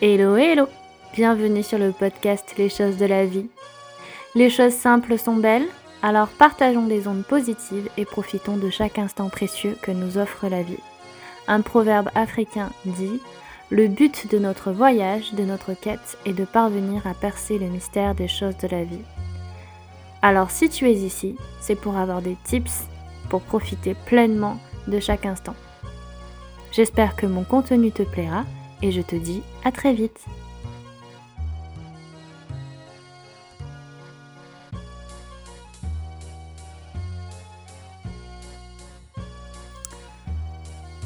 Hello, hello Bienvenue sur le podcast Les choses de la vie. Les choses simples sont belles, alors partageons des ondes positives et profitons de chaque instant précieux que nous offre la vie. Un proverbe africain dit Le but de notre voyage, de notre quête, est de parvenir à percer le mystère des choses de la vie. Alors si tu es ici, c'est pour avoir des tips pour profiter pleinement de chaque instant. J'espère que mon contenu te plaira et je te dis à très vite.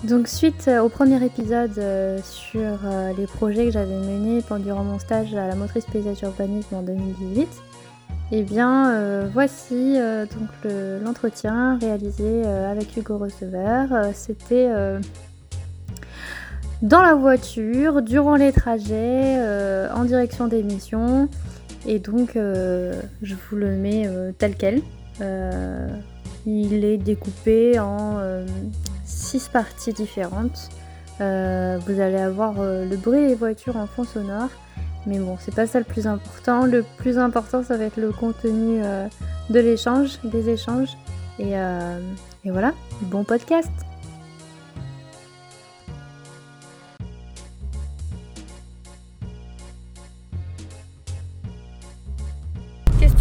Donc suite au premier épisode euh, sur euh, les projets que j'avais menés pendant mon stage à la motrice paysage urbanisme en 2018, eh bien euh, voici donc l'entretien réalisé avec Hugo Receveur. C'était dans la voiture, durant les trajets, euh, en direction des missions. Et donc, euh, je vous le mets euh, tel quel. il est découpé en six parties différentes. vous allez avoir le bruit des voitures en fond sonore. Mais bon, c'est pas ça le plus important. Le plus important, ça va être le contenu de l'échange, des échanges. et voilà, bon podcast!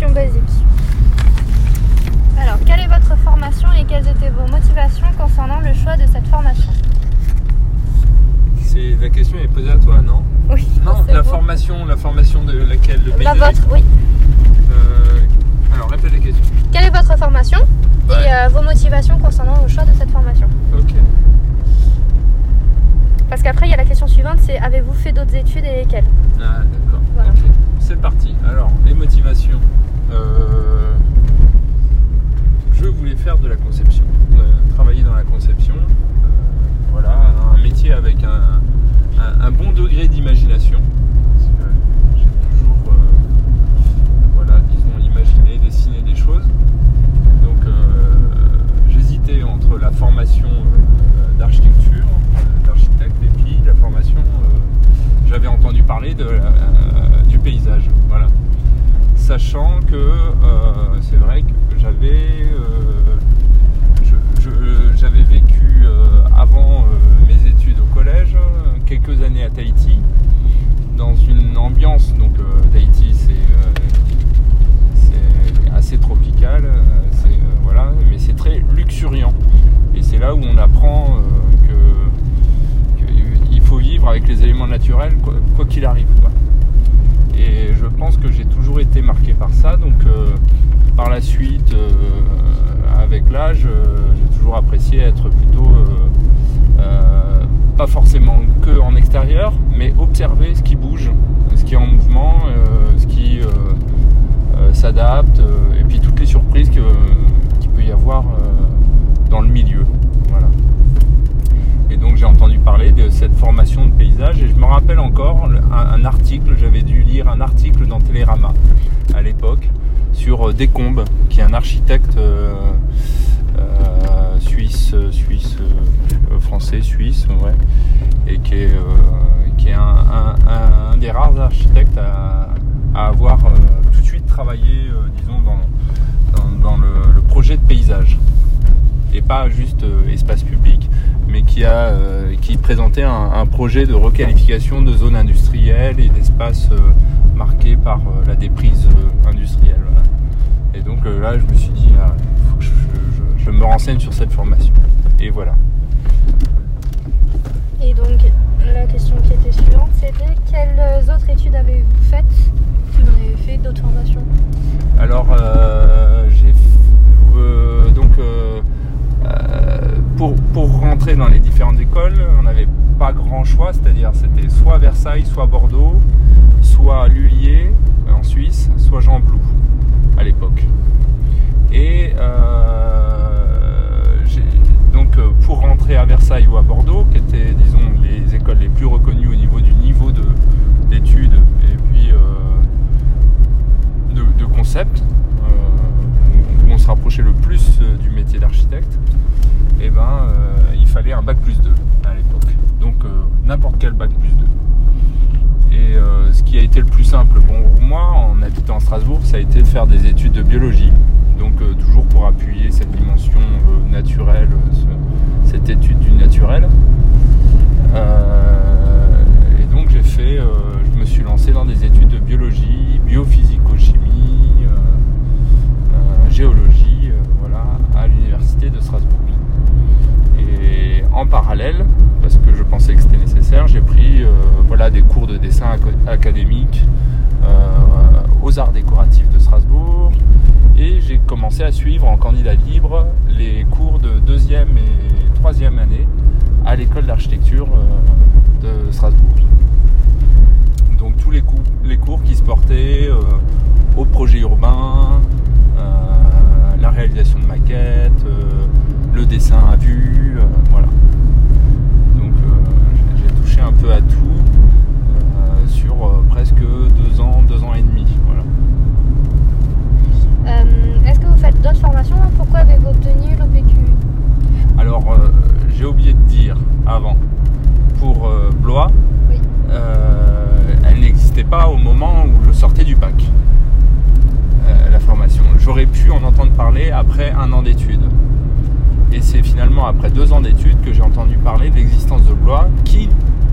Basique. Alors, quelle est votre formation et quelles étaient vos motivations concernant le choix de cette formation? C'est la question est posée à toi, non? Oui. Non, la formation, la formation de laquelle le La vôtre, oui. Euh, alors, répète la question. Quelle est votre formation et euh, vos motivations concernant le choix de cette formation? Ok. Parce qu'après, il y a la question suivante, c'est avez-vous fait d'autres études et lesquelles? Ah, d'accord. Voilà. C'est parti. Alors, les motivations. Euh, je voulais faire de la conception, euh, travailler dans la conception. Euh, voilà, un métier avec un, bon degré d'imagination. J'ai toujours, voilà, disons, imaginé, dessiné des choses. Donc, j'hésitais entre la formation d'architecture, d'architecte, et puis la formation. J'avais entendu parler de, du paysage. Voilà sachant que euh, c'est vrai que j'avais euh, j'avais vécu euh, avant mes études au collège quelques années à Tahiti dans une ambiance donc Tahiti c'est assez tropical voilà mais c'est très luxuriant et c'est là où on apprend que qu'il faut vivre avec les éléments naturels quoi qu'il arrive et je pense que j'ai toujours été marqué par ça. Donc euh, par la suite, euh, avec l'âge, euh, j'ai toujours apprécié être plutôt pas forcément que en extérieur, mais observer ce qui bouge, ce qui est en mouvement, ce qui s'adapte, et puis toutes les surprises qu'il peut y avoir dans le milieu. Et donc j'ai entendu parler de cette formation de paysage. Et je me rappelle encore un, article, j'avais dû lire un article dans Télérama à l'époque sur euh, Descombes, qui est un architecte euh, euh, suisse, suisse français, suisse, ouais, et qui est, qui est un, des rares architectes à, avoir tout de suite travaillé, disons, dans, le, projet de paysage. Et pas juste espace public mais qui, a, euh, qui présentait un, projet de requalification de zones industrielles et d'espaces euh, marqués par euh, la déprise industrielle. Et donc là, je me suis dit, ah, faut que je, me renseigne sur cette formation. Et voilà. Et donc, la question qui était suivante, c'était quelles autres études avez-vous faites? Vous avez fait d'autres formations? Alors, j'ai donc pour, rentrer dans les différentes écoles, on n'avait pas grand choix, c'est-à-dire c'était soit Versailles, soit Bordeaux, soit Lullier en Suisse, soit Jean Blou à l'époque. Et euh, donc euh, pour rentrer à Versailles ou à Bordeaux, qui étaient disons les écoles les plus reconnues au niveau du niveau d'études et puis euh, de, de, concept, rapprochait le plus du métier d'architecte, et eh ben, euh, il fallait un bac plus 2 à l'époque. Donc euh, n'importe quel bac plus 2. qui a été le plus simple pour moi en habitant à Strasbourg, ça a été de faire des études de biologie. Donc toujours pour appuyer cette dimension naturelle, cette étude du naturel. En parallèle, parce que je pensais que c'était nécessaire, j'ai pris voilà, des cours de dessin académique aux arts décoratifs de Strasbourg, et j'ai commencé à suivre en candidat libre les cours de deuxième et troisième année à l'école d'architecture euh, de Strasbourg. Donc tous les, cours, les cours qui se portaient euh, au projet urbain, euh, la réalisation de maquettes, le dessin à vue, voilà. Donc j'ai touché un peu à tout sur presque deux ans, deux ans et demi. Voilà. Est-ce que vous faites d'autres formations Pourquoi avez-vous obtenu l'OPQ Alors, euh, j'ai oublié de dire avant, pour euh, Blois, euh, elle n'existait pas au moment où je sortais du bac, la formation. J'aurais pu en entendre parler après un an d'études. Et c'est finalement après deux ans d'études que j'ai entendu parler de l'existence de Blois qui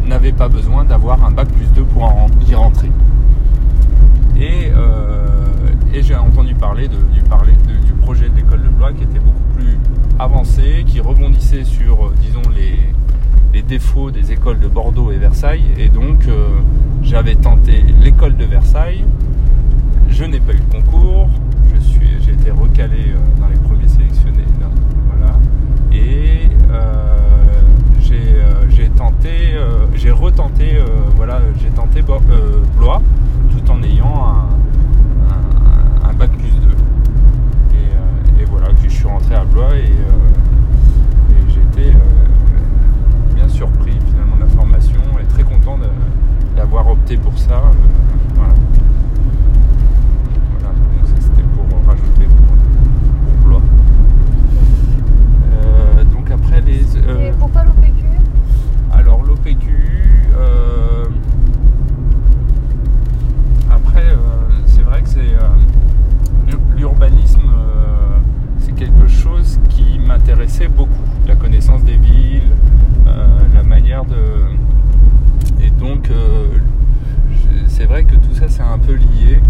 n'avait pas besoin d'avoir un bac plus 2 pour y rentrer. Et et j'ai entendu parler, du, projet de l'école de Blois qui était beaucoup plus avancé, qui rebondissait sur, euh, disons, les, défauts des écoles de Bordeaux et Versailles. Et donc, euh, j'avais tenté l'école de Versailles. Je n'ai pas eu le concours. J'ai été recalé euh, dans les premiers sélectionnés. Et j'ai tenté, j'ai retenté, voilà, j'ai tenté Blois tout en ayant un bac plus 2. Et, voilà, puis je suis rentré à Blois et, euh, été euh, bien surpris finalement de la formation et très content d'avoir opté pour ça. Euh, voilà. donc ça c'était pour rajouter pour, Blois. Et pourquoi l'OPQ Alors l'OPQ. après, c'est vrai que c'est l'urbanisme, euh, c'est quelque chose qui m'intéressait beaucoup. La connaissance des villes, euh, la manière de... Et donc, euh, c'est vrai que tout ça, c'est un peu lié.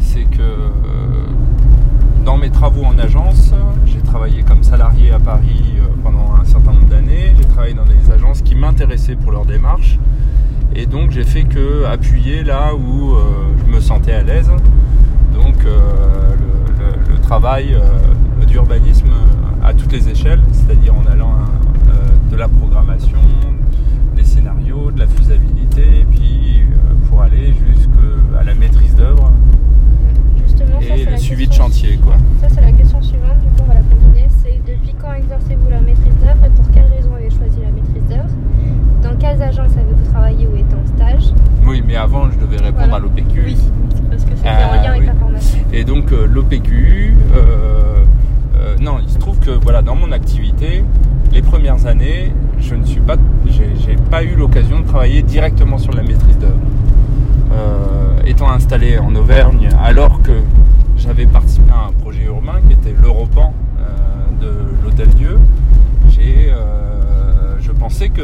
c'est que dans mes travaux en agence, j'ai travaillé comme salarié à Paris pendant un certain nombre d'années. J'ai travaillé dans des pour leur démarche. Et donc j'ai fait que appuyer là où je me sentais à l'aise donc euh, le, travail euh, d'urbanisme à toutes les échelles, c'est-à-dire en allant euh, de la programmation, des scénarios, de la faisabilité, puis pour aller jusqu'à la maîtrise d'œuvre et le suivi de chantier. Quoi. Ça, c'est la question suivante, du coup, on va la combiner. C'est depuis quand exercez-vous la maîtrise d'œuvre et pour quelles raisons avez-vous choisi la maîtrise d'œuvre Dans quelles agences avez-vous travaillé ou été en stage Oui, mais avant, je devais répondre à l'OPQ. Oui, parce que c'était en lien avec la formation. Et donc euh, l'OPQ, euh, euh, non, il se trouve que voilà, dans mon activité, les premières années, je ne suis pas, j'ai pas eu l'occasion de travailler directement sur la maîtrise d'œuvre. étant installé en Auvergne, alors que j'avais participé à un projet urbain qui était l'Europan de l'Hôtel Dieu, je pensais que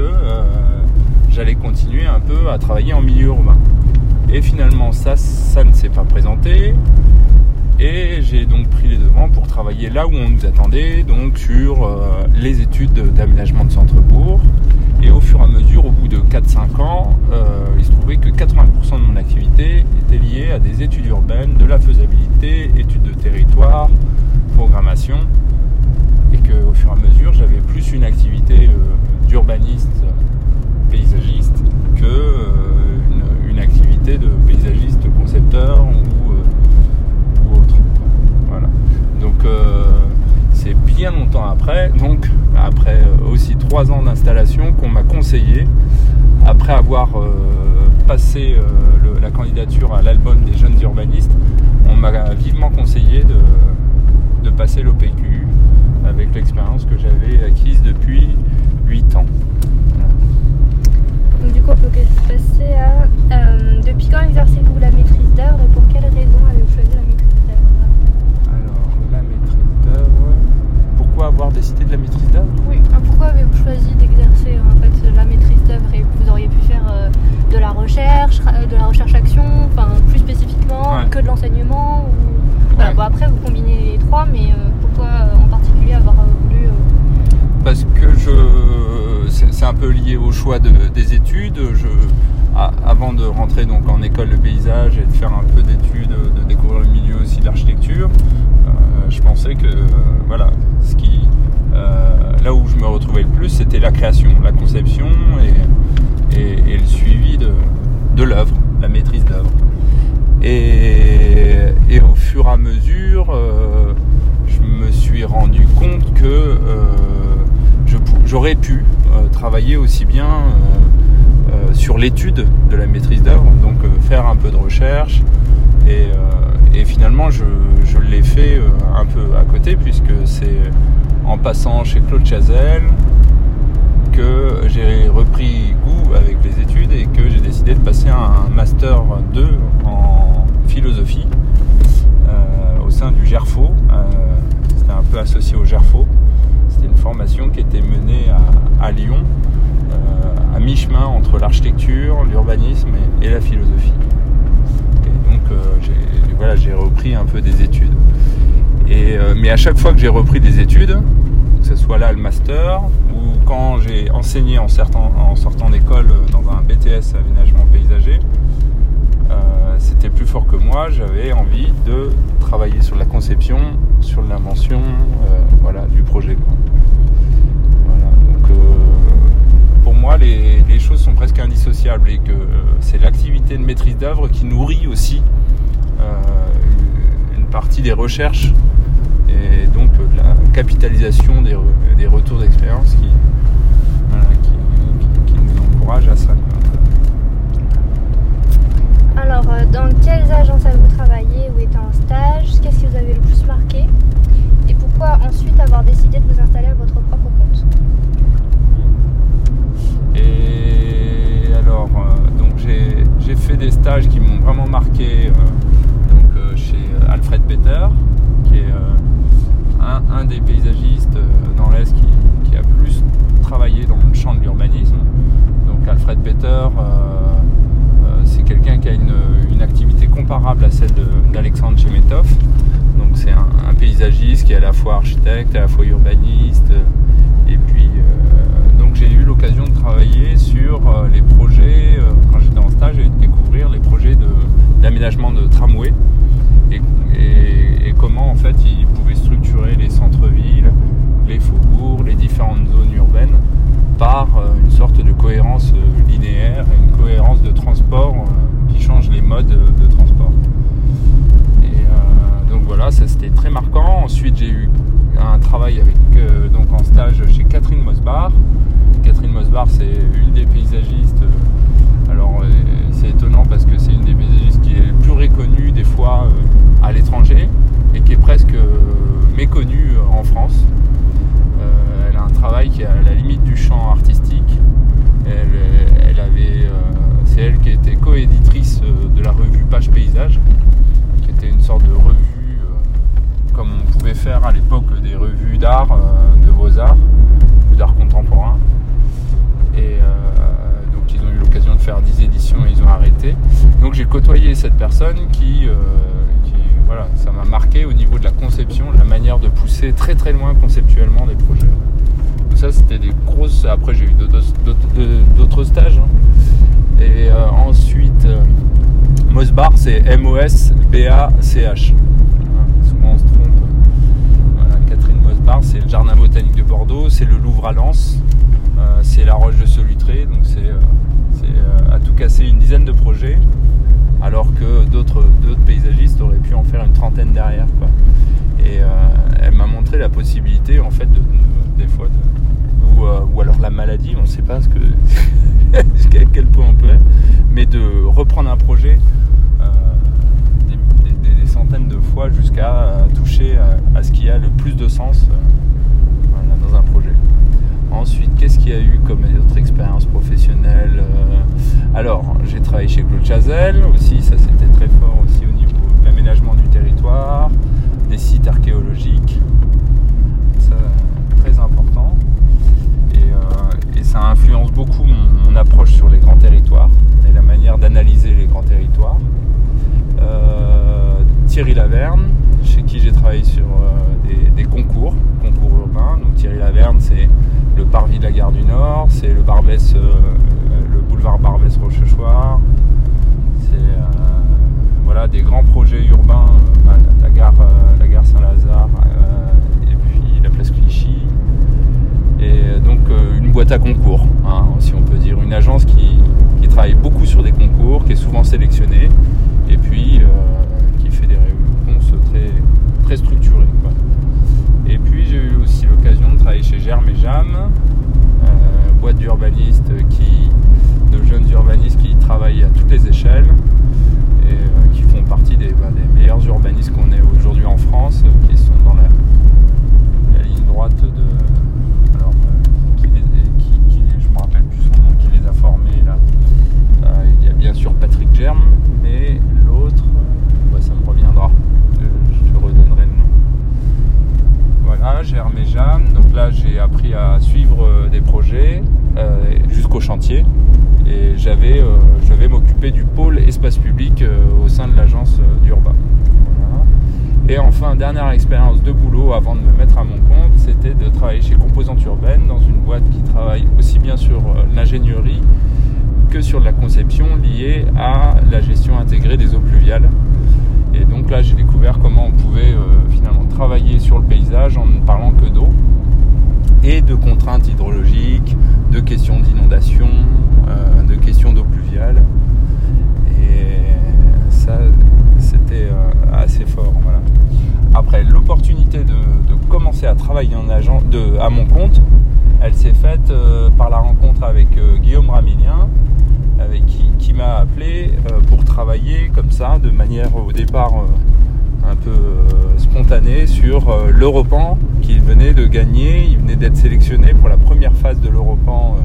j'allais continuer un peu à travailler en milieu urbain. Et finalement, ça, ça ne s'est pas présenté. Et j'ai donc pris les devants pour travailler là où on nous attendait, donc sur euh, les études d'aménagement de centre-bourg. Et au fur et à mesure, au bout de 4-5 ans, euh, il se trouvait que 80% de mon activité était liée à des études urbaines, de la faisabilité, études de territoire, programmation. Et qu'au fur et à mesure, j'avais plus une activité euh, d'urbaniste paysagiste que une, activité de paysagiste concepteur ou donc euh, c'est bien longtemps après, donc après euh, aussi trois ans d'installation, qu'on m'a conseillé, après avoir euh, passé la candidature à l'album des jeunes urbanistes, on m'a vivement conseillé de, passer l'OPQ avec l'expérience que j'avais acquise depuis 8 ans. Donc du coup on peut passer à euh, depuis quand exercez-vous la maîtrise d'œuvre et pour quelles raisons avez-vous choisi la maîtrise d'œuvre? Alors la maîtrise d'œuvre. Pourquoi avoir décidé de la maîtrise d'œuvre? Oui, ah, pourquoi avez-vous choisi d'exercer en fait la maîtrise d'œuvre et vous auriez pu faire euh, de la recherche, euh, de la recherche action, enfin plus spécifiquement que de l'enseignement voilà, bon, après vous combinez les trois mais euh, pourquoi en particulier avoir voulu Parce que je c'est un peu lié au choix des études. Avant de rentrer donc en école de paysage et de faire un peu d'études, de découvrir le milieu aussi de l'architecture, je pensais que voilà, qui, là où je me retrouvais le plus, c'était la création, la conception et, le suivi de, l'œuvre, la maîtrise d'œuvre. Et, au fur et à mesure, euh, je me suis rendu compte que euh, j'aurais pu euh, travailler aussi bien sur l'étude de la maîtrise d'œuvre, donc faire un peu de recherche. Et, finalement, je, l'ai fait un peu à côté, puisque c'est en passant chez Claude Chazelle que j'ai repris goût avec les études et que j'ai décidé de passer un master 2 en philosophie euh, au sein du GERFO. Euh, c'était un peu associé au GERFO. C'était une formation qui était menée à, Lyon, euh, à mi-chemin entre l'architecture, l'urbanisme et, la philosophie. Et donc voilà, j'ai repris un peu des études. Euh, mais à chaque fois que j'ai repris des études, que ce soit là le master, ou quand j'ai enseigné en, sortant d'école dans un BTS aménagement paysager, euh, c'était plus fort que moi. J'avais envie de travailler sur la conception, sur l'invention euh, voilà, du projet. Donc, pour moi, les, choses sont presque indissociables et que c'est l'activité de maîtrise d'œuvre qui nourrit aussi une partie des recherches et donc euh, la capitalisation des, retours d'expérience qui, nous encourage à ça. Alors, euh, dans quelles agences avez-vous travaillé ou été en stage? Qu'est-ce qui vous avait le plus marqué? Et pourquoi ensuite avoir décidé de vous installer à votre propre compte? Et alors, euh, donc j'ai fait des stages qui m'ont vraiment marqué donc, chez Alfred Peter, qui est un, des paysagistes euh, dans l'Est qui, a plus travaillé dans le champ de l'urbanisme. Donc Alfred Peter, euh, euh, quelqu'un qui a une, activité comparable à celle d'Alexandre Chemetov. Donc c'est un, paysagiste qui est à la fois architecte, à la fois urbaniste. Et puis donc j'ai eu l'occasion de travailler sur les projets, quand j'étais en stage, et de découvrir les projets d'aménagement de, tramway et, et, comment en fait il pouvait structurer les centres-villes, les faubourgs, les différentes zones urbaines par euh, une sorte de cohérence euh, linéaire, une cohérence de transport euh, qui change les modes de transport. Et donc voilà, ça c'était très marquant. Ensuite j'ai eu un travail avec donc en stage chez Catherine Mosbar. Catherine Mosbar c'est une des paysagistes. alors c'est étonnant parce que c'est une des paysagistes qui est le plus reconnue des fois à l'étranger et qui est presque méconnue en France. Euh, elle a un travail qui est à la limite du champ artistique. Elle, avait, euh, c'est elle qui était coéditrice euh, de la revue Page Paysage, qui était une sorte de revue comme on pouvait faire à l'époque des revues d'art, de beaux-arts, d'art contemporain. Et donc ils ont eu l'occasion de faire 10 éditions et ils ont arrêté. Donc j'ai côtoyé cette personne qui voilà, ça m'a marqué au niveau de la conception, la manière de pousser très très loin conceptuellement des projets. ça, c'était des grosses. Après, j'ai eu d'autres stages. Hein. Et euh, ensuite, euh, Mosbar, c'est M-O-S-B-A-C-H. souvent on se trompe. Catherine Mosbar, c'est le Jardin botanique de Bordeaux, c'est le Louvre à Lens, euh, c'est la Roche de Solutré, donc c'est à tout casser une dizaine de projets alors que d'autres paysagistes auraient pu en faire une trentaine derrière. Et euh, elle m'a montré la possibilité, en fait, de, des fois, euh, ou, alors la maladie, on ne sait pas ce que, jusqu'à quel point on peut être, mais de reprendre un projet euh, des, centaines de fois jusqu'à toucher à, ce qui a le plus de sens dans un projet. Ensuite, qu'est-ce qu'il y a eu comme autre expérience professionnelle Alors, j'ai travaillé chez Claude Chazelle aussi, ça c'était très fort aussi au niveau de l'aménagement du territoire, des sites archéologiques. Ça, très important. Et, euh, ça influence beaucoup mon, approche sur les grands territoires et la manière d'analyser les grands territoires. Euh, Thierry Laverne, chez qui j'ai travaillé sur des, des, concours, concours la gare du Nord, c'est le Barbès, le boulevard Barbès-Rochechouart, c'est voilà, des grands projets urbains, la gare, la Saint-Lazare et puis la place Clichy. Et donc une boîte à concours, hein, si on peut dire, une agence qui, travaille beaucoup sur des concours, qui est souvent sélectionnée, et puis euh, qui fait des réponses très, très structurées. Et puis j'ai eu aussi l'occasion de travailler chez Germe et Jam, euh, boîte d'urbanistes qui, de jeunes urbanistes qui travaillent à toutes les échelles et euh, qui font partie des, bah, des meilleurs urbanistes qu'on ait aujourd'hui en France, qui sont dans la, ligne droite de alors, qui je me rappelle plus son nom, qui les a formés là. Euh, il y a bien sûr Patrick Germe, mais l'autre, bah, ça me reviendra. Je, je te redonnerai le nom. Et Jeanne. Donc là, j'ai appris à suivre euh, des projets euh, jusqu'au chantier. Et j'avais, euh, je vais m'occuper du pôle espace public au sein de l'agence d'Urba. Et enfin, dernière expérience de boulot avant de me mettre à mon compte, c'était de travailler chez Composante Urbaine, dans une boîte qui travaille aussi bien sur l'ingénierie que sur la conception liée à la gestion intégrée des eaux pluviales. Et donc là, j'ai découvert comment on pouvait travailler sur le paysage en ne parlant que d'eau et de contraintes hydrologiques, de questions d'inondation, euh, de questions d'eau pluviale. Et ça, c'était euh, assez fort. Après, l'opportunité de, commencer à travailler en agent, de, à mon compte, elle s'est faite euh, par la rencontre avec Guillaume Ramilien, avec qui, qui m'a appelé pour travailler comme ça, de manière au départ un peu spontanée, sur l'Europan qu'il venait de gagner. Il venait d'être sélectionné pour la première phase de l'Europan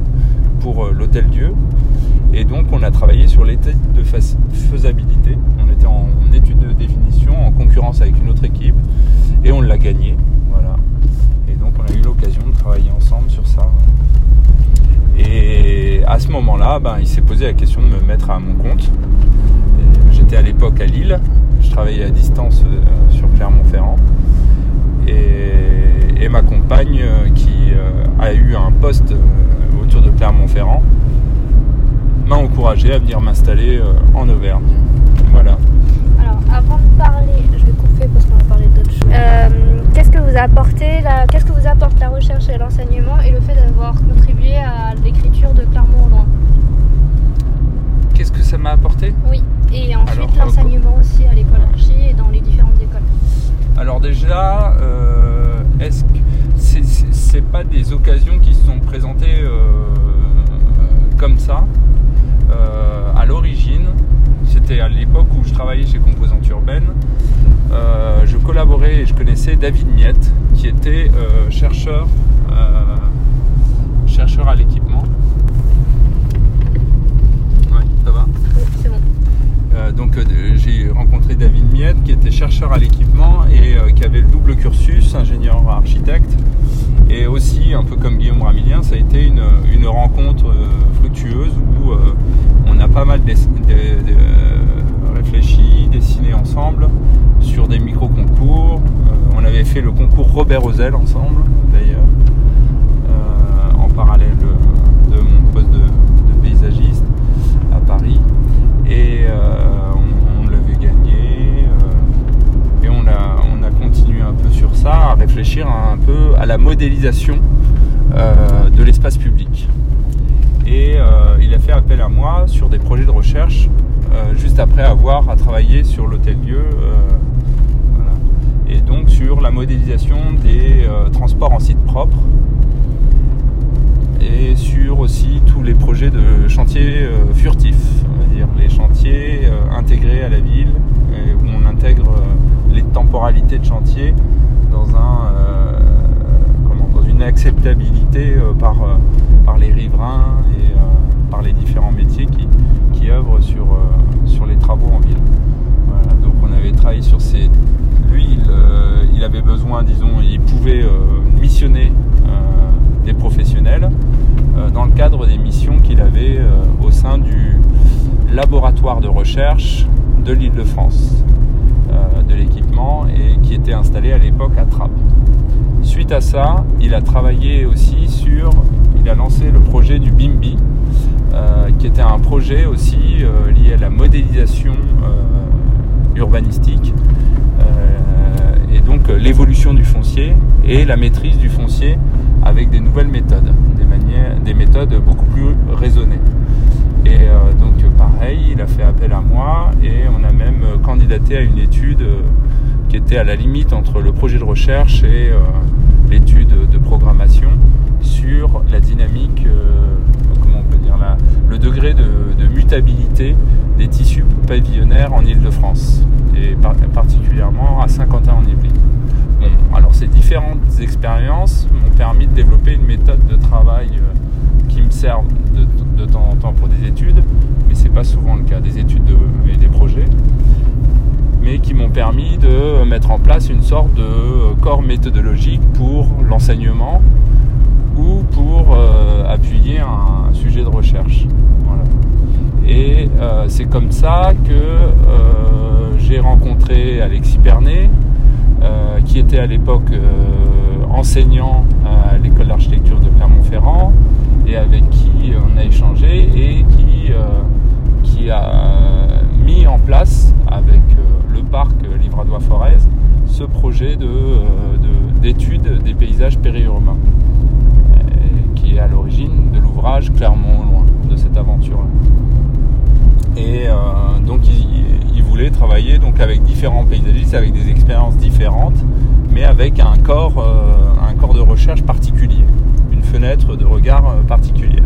pour l'Hôtel Dieu. Et donc on a travaillé sur l'étude de faisabilité. On était en étude de définition, en concurrence avec une autre équipe, et on l'a gagné. Voilà. Et donc on a eu l'occasion de travailler ensemble sur ça. Et à ce moment-là, ben, il s'est posé la question de me mettre à mon compte. À l'époque à Lille, je travaillais à distance euh, sur Clermont-Ferrand. Et, ma compagne euh, qui euh, a eu un poste autour de Clermont-Ferrand m'a encouragé à venir m'installer en Auvergne. Voilà. Alors, avant de parler, je vais couper parce qu'on va parler d'autres choses. Qu'est-ce que vous apportez qu'est-ce que vous apporte la recherche et l'enseignement et le fait d'avoir contribué à l'écriture de Clermont au loin Qu'est-ce que ça m'a apporté Oui, et ensuite l'enseignement euh, aussi à l'école Archie et dans les différentes écoles. Alors déjà, euh, est-ce que c'est, c'est, c'est pas des occasions qui se sont présentées comme ça euh, à l'origine, c'était à l'époque où je travaillais chez Composante Urbaine, euh, je collaborais et je connaissais David Miette, qui était euh, chercheur, chercheur à l'équipement. Ouais, ça va Bon. donc j'ai rencontré David Miette, qui était chercheur à l'équipement et qui avait le double cursus, ingénieur architecte. Et aussi, un peu comme Guillaume Ramilien, ça a été une, une rencontre fructueuse où on a pas mal réfléchi, dessiné ensemble sur des micro-concours. Euh, on avait fait le concours Robert Ozel ensemble, d'ailleurs, euh, en parallèle de, de mon poste de, de, paysagiste à Paris. Et euh, on, on l'avait gagné. euh, et on a, on a continué un peu sur ça, à réfléchir un peu à la modélisation euh, de l'espace public et euh, il a fait appel à moi sur des projets de recherche euh, juste après avoir à travailler sur l'hôtel-lieu euh, et donc sur la modélisation des euh, transports en site propre et sur aussi tous les projets de chantiers euh, furtifs, on va dire les chantiers euh, intégrés à la ville où on intègre les temporalités de chantier dans un une acceptabilité euh, par, euh, par les riverains et euh, par les différents métiers qui, qui œuvrent sur, sur les travaux en ville. Donc on avait travaillé sur ces... Lui, il avait besoin, disons, il pouvait missionner des professionnels dans le cadre des missions qu'il avait au sein du laboratoire de recherche de l'Île-de-France. de l'équipement et qui était installé à l'époque à Trappes. Suite à ça, il a travaillé aussi sur, il a lancé le projet du BIMBI, qui était un projet aussi lié à la modélisation urbanistique et donc l'évolution du foncier et la maîtrise du foncier avec des nouvelles méthodes, des, des méthodes beaucoup plus raisonnées. Et euh, donc pareil, il a fait appel à moi et on a même candidaté à une étude euh, qui était à la limite entre le projet de recherche et euh, l'étude de programmation sur la dynamique, comment on peut dire là, le degré de, mutabilité des tissus pavillonnaires en Ile-de-France et particulièrement à Saint-Quentin-en-Yvelines. Alors ces différentes expériences m'ont permis de développer une méthode de travail qui me sert de, temps en temps pour des études, mais c'est pas souvent le cas, des études et des projets, mais qui m'ont permis de mettre en place une sorte de corps méthodologique pour l'enseignement ou pour euh, appuyer un, sujet de recherche. Et euh, c'est comme ça que euh, j'ai rencontré Alexis Pernet, qui était à l'époque enseignant à l'école d'architecture de Clermont-Ferrand, et avec qui on a échangé et qui, euh, qui a mis en place avec euh, le parc Livradois-Forez ce projet euh, d'étude des paysages périurbains qui est à l'origine de l'ouvrage Clermont loin de cette aventure. -là. Et donc il, travailler donc avec différents paysagistes, avec des expériences différentes, mais avec un corps, un corps de recherche particulier fenêtre de regard euh, particulière.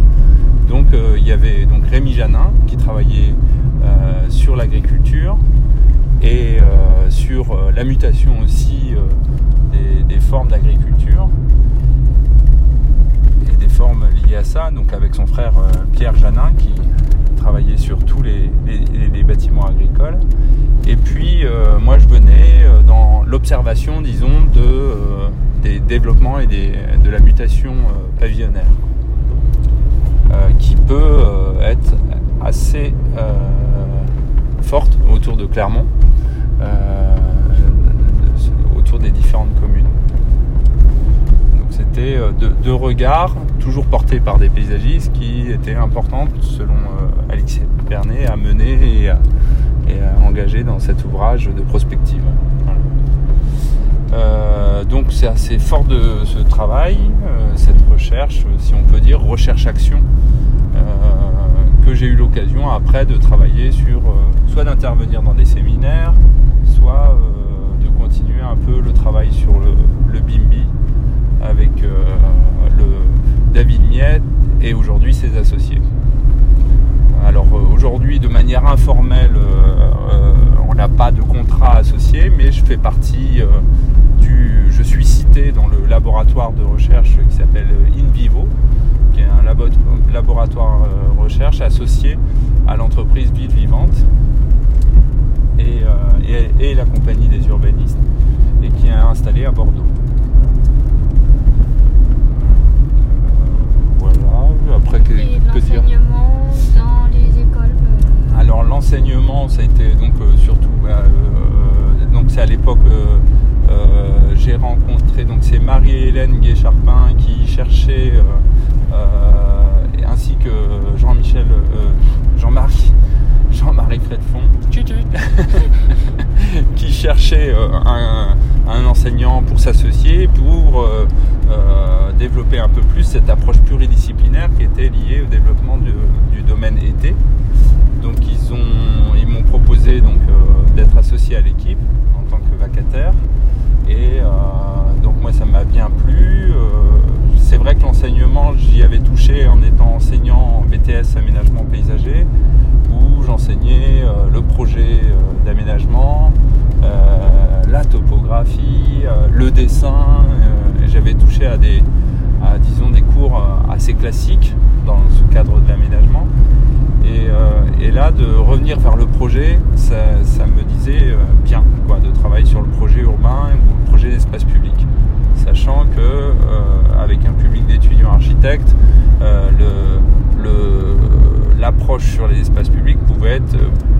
Donc euh, il y avait donc Rémi Janin qui travaillait euh, sur l'agriculture et sur la mutation aussi des, formes d'agriculture et des formes à ça, donc avec son frère Pierre Janin qui travaillait sur tous les, bâtiments agricoles. Et puis moi je venais dans l'observation, disons, de des développements et de la mutation euh, pavillonnaire, euh, qui peut euh, être assez forte autour de Clermont, autour des différentes communes. C'était deux, regards, toujours portés par des paysagistes, qui étaient importantes selon Alexis Bernet à mener et à, engager dans cet ouvrage de prospective. Euh, donc c'est assez fort de ce travail, euh, cette recherche, si on peut dire, recherche-action, euh, que j'ai eu l'occasion après de travailler sur, soit d'intervenir dans des séminaires, soit de continuer un peu le travail sur le, BIMBI avec le David Miette et aujourd'hui ses associés. Alors aujourd'hui, de manière informelle, on n'a pas de contrat associé, mais je fais partie je suis cité dans le laboratoire de recherche qui s'appelle InVivo, qui est un laboratoire euh, recherche associé à l'entreprise Ville Vivante euh, et, la compagnie des urbanistes, et qui est installé à Bordeaux. Euh, voilà, après que, l'enseignement dans les écoles Alors l'enseignement, ça a été donc surtout, donc c'est à l'époque euh, j'ai rencontré, donc c'est Marie-Hélène Guécharpin qui cherchait, euh, euh, ainsi que Jean-Michel, Jean-Marie, Jean-Marie Fredfond, qui cherchait un, enseignant pour s'associer, pour développer un peu plus cette approche pluridisciplinaire qui était liée au développement du, domaine été. Donc ils ont, ils m'ont proposé donc d'être associé à l'équipe en tant que vacataire. Et euh, donc moi ça m'a bien plu. Euh, c'est vrai que l'enseignement, j'y avais touché en étant enseignant en BTS aménagement paysager, où j'enseignais euh, le projet d'aménagement, la topographie, le dessin. J'avais touché à des, disons, des cours assez classiques dans ce cadre de l'aménagement. Et, là, de revenir vers le projet, ça, me disait bien quoi, de travailler sur le projet urbain d'espace public. Sachant que euh, avec un public d'étudiants architectes, euh, l'approche sur les espaces publics pouvait être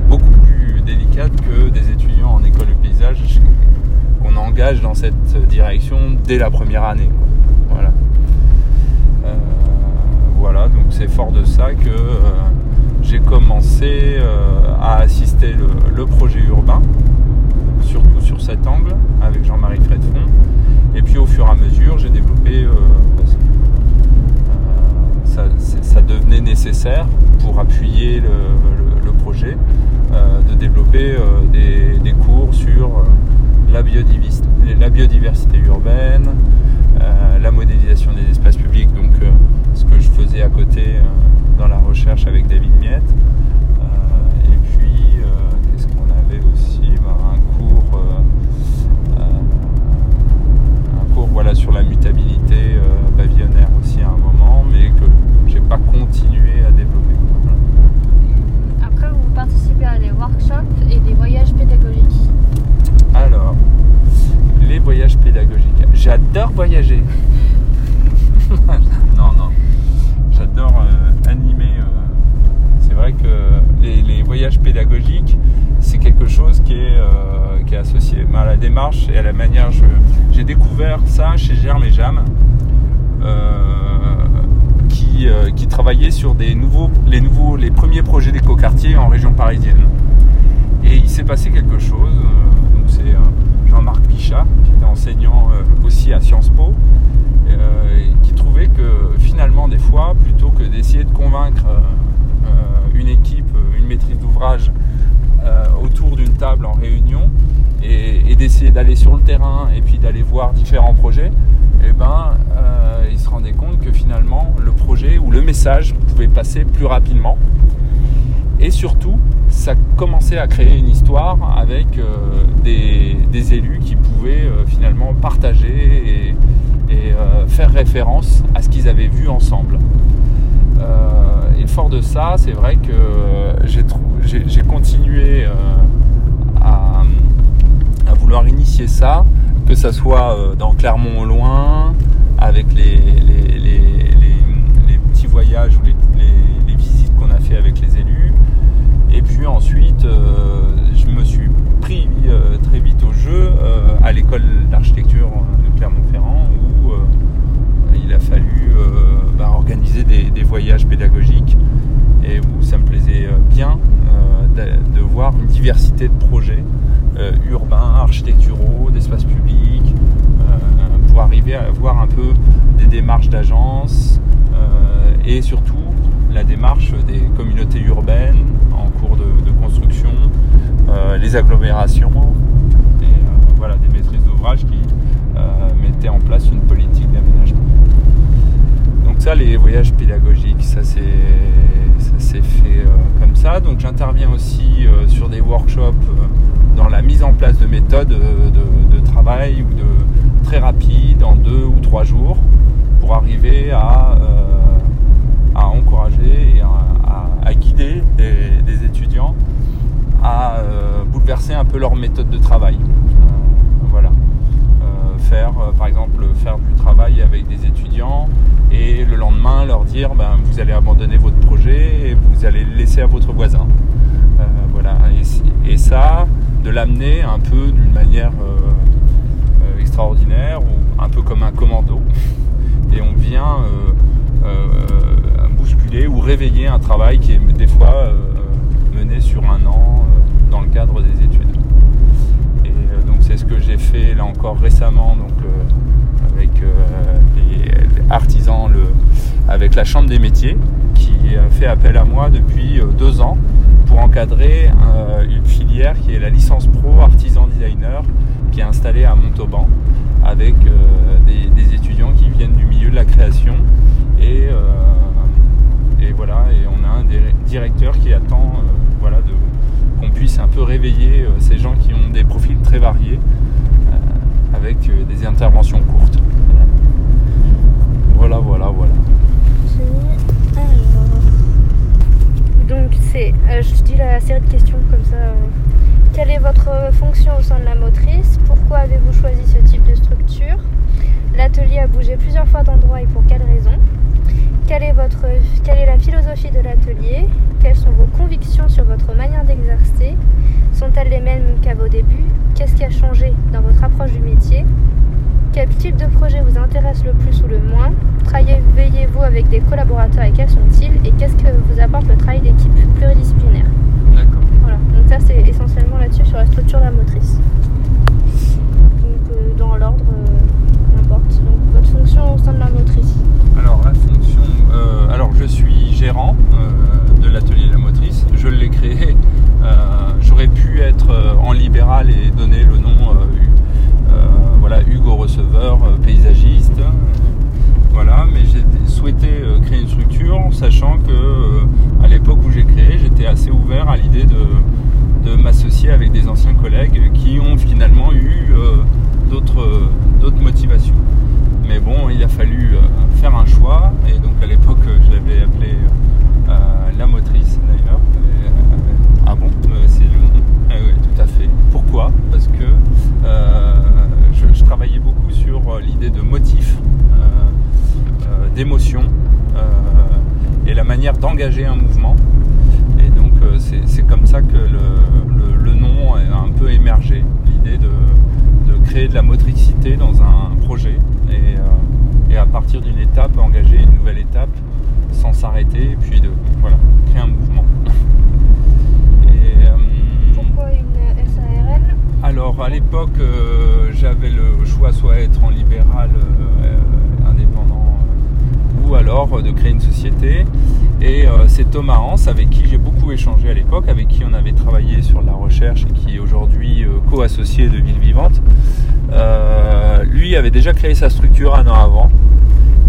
beaucoup plus délicate que des étudiants en école de paysage qu'on engage dans cette direction dès la première année. Voilà. Euh, voilà, donc c'est fort de ça que euh, j'ai commencé à assister le, projet urbain, surtout sur cet angle, avec Jean-Marie Fredfond. Et puis au fur et à mesure, j'ai développé ça, devenait nécessaire pour appuyer le, projet euh, de développer euh, des, cours sur euh, la, biodiversité, la biodiversité urbaine, la modélisation des espaces publics, donc ce que je faisais à côté dans la recherche avec David Miette. et puis, qu'est-ce qu'on avait aussi? Ben, Un cours, un cours voilà, sur la mutabilité pavillonnaire aussi à un moment, mais que j'ai pas continué à développer. Après, vous participez à des workshops et des voyages pédagogiques. Voyages pédagogiques. J'adore voyager. non, non. J'adore euh, animer. Euh, c'est vrai que les, voyages pédagogiques, c'est quelque chose qui est, euh, qui est associé à la démarche et à la manière. J'ai découvert ça chez Germe et Jam. Euh, qui, travaillait sur des nouveaux, les, nouveaux, les premiers projets d'écoquartier en région parisienne. Et il s'est passé quelque chose. Euh, donc c'est euh, Qui était enseignant aussi à Sciences Po, qui trouvait que finalement des fois, plutôt que d'essayer de convaincre une équipe, une maîtrise d'ouvrage autour d'une table en réunion, et, d'essayer d'aller sur le terrain et puis d'aller voir différents projets, et eh ben, euh, il se rendait compte que finalement le projet ou le message pouvait passer plus rapidement. Et surtout, ça commençait à créer une histoire avec euh, des, élus qui pouvaient euh, finalement partager et, faire référence à ce qu'ils avaient vu ensemble. et fort de ça, c'est vrai que j'ai continué à vouloir initier ça, que ça soit euh, dans Clermont au loin, avec les, les, petits voyages ou les, visites qu'on a fait avec les ensuite, euh, je me suis pris euh, très vite au jeu à l'école d'architecture de Clermont-Ferrand où il a fallu bah, organiser des, voyages pédagogiques et où ça me plaisait bien de, voir une diversité de projets euh, urbains, architecturaux, d'espaces publics, euh, pour arriver à voir un peu des démarches d'agences euh, et surtout la démarche des communautés urbaines en cours de, construction, agglomérations et voilà, des maîtrises d'ouvrage qui mettaient en place une politique d'aménagement. Donc ça, les voyages pédagogiques, ça c'est fait comme ça. Donc j'interviens aussi sur des workshops dans la mise en place de méthodes euh, de, travail ou de très rapides en deux ou trois jours pour arriver à, euh, encourager et à, guider des, étudiants à euh, bouleverser un peu leur méthode de travail. voilà. faire par exemple faire du travail avec des étudiants et le lendemain leur dire ben, vous allez abandonner votre projet et vous allez le laisser à votre voisin. voilà. et ça, de l'amener un peu d'une manière euh, euh, extraordinaire ou un peu comme un commando. Et on vient euh, bousculer ou réveiller un travail qui est des fois mené sur un an dans le cadre des études. Et donc c'est ce que j'ai fait là encore récemment donc, avec les, artisans, le, avec la Chambre des métiers qui fait appel à moi depuis deux ans pour encadrer euh, une filière qui est la licence pro artisan designer qui est installée à Montauban avec euh, des, étudiants qui viennent du milieu de la création et, euh, et voilà et on a un directeur qui attend voilà qu'on puisse un peu réveiller ces gens qui ont des profils très variés avec des interventions courtes. Voilà voilà voilà. Donc c'est, euh, je dis la série de questions comme ça. Euh. quelle est votre fonction au sein de la motrice? Pourquoi avez-vous choisi ce type de structure? L'atelier a bougé plusieurs fois d'endroit et pour quelles raisons quelle est, votre, quelle est la philosophie de l'atelier? Quelles sont vos convictions sur votre manière d'exercer? Sont-elles les mêmes qu'à vos débuts? Qu'est-ce qui a changé dans votre approche du métier? Quel type de projet vous intéresse le plus ou le moins? Travaillez-vous avec des collaborateurs et quels sont-ils? Et qu'est-ce que vous apporte le travail d'équipe pluridisciplinaire? D'accord. Voilà, donc ça c'est essentiellement là-dessus sur la structure de la motrice. Donc euh, dans l'ordre, euh, n'importe. Donc votre fonction au sein de la motrice. Alors la fonction, euh, alors je suis gérant euh, de l'atelier La Motrice. Je l'ai créé. euh, J'aurais pu être euh, en libéral et donner le nom voilà Hugo receveur paysagiste. Voilà, mais j'ai souhaité créer une structure, sachant que à l'époque où j'ai créé, j'étais assez ouvert à l'idée de, m'associer avec des anciens collègues qui ont finalement eu d'autres motivations. Mais bon, il a fallu euh, faire un choix, et donc à l'époque, euh, je l'avais appelé euh, la motrice d'ailleurs. Euh, ah bon, euh, c'est le nom Ah oui, tout à fait. Pourquoi? Parce que euh, je, je travaillais beaucoup sur euh, l'idée de motif, euh, euh, d'émotion, euh, et la manière d'engager un mouvement. Et donc euh, c'est c'est comme ça que le, le- le nom a un peu émergé, l'idée de, de créer de la motricité dans un projet et, euh, et à partir d'une étape engager une nouvelle étape sans s'arrêter et puis de voilà, créer un mouvement. Et, euh, Pourquoi une SARL alors à l'époque, euh, j'avais le choix soit être en libéral alors euh, de créer une société. Et euh, c'est Thomas Hans avec qui j'ai beaucoup échangé à l'époque, avec qui on avait travaillé sur la recherche et qui est aujourd'hui euh, co-associé de Ville Vivante. Lui avait déjà créé sa structure un an avant.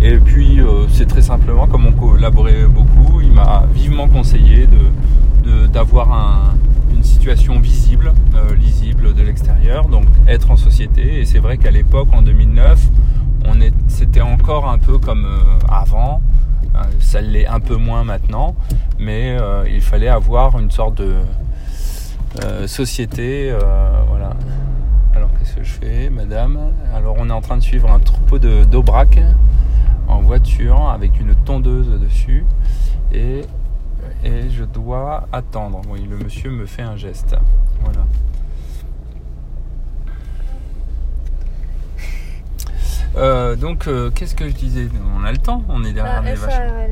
Et puis c'est très simplement, comme on collaborait beaucoup, il m'a vivement conseillé de- de- d'avoir un- une situation visible, lisible de l'extérieur, donc être en société. Et c'est vrai qu'à l'époque, en 2009, on c'était encore un peu comme euh, avant. Euh, ça l'est un peu moins maintenant, mais euh, il fallait avoir une sorte de société. voilà. Alors qu'est-ce que je fais, madame? Alors on est en train de suivre un troupeau de d'aubrac en voiture avec une tondeuse dessus et, et je dois attendre. Oui, le monsieur me fait un geste. Voilà. Euh, donc, euh, qu'est-ce que je disais? On a le temps, on est derrière Ah, les vaches. SARL.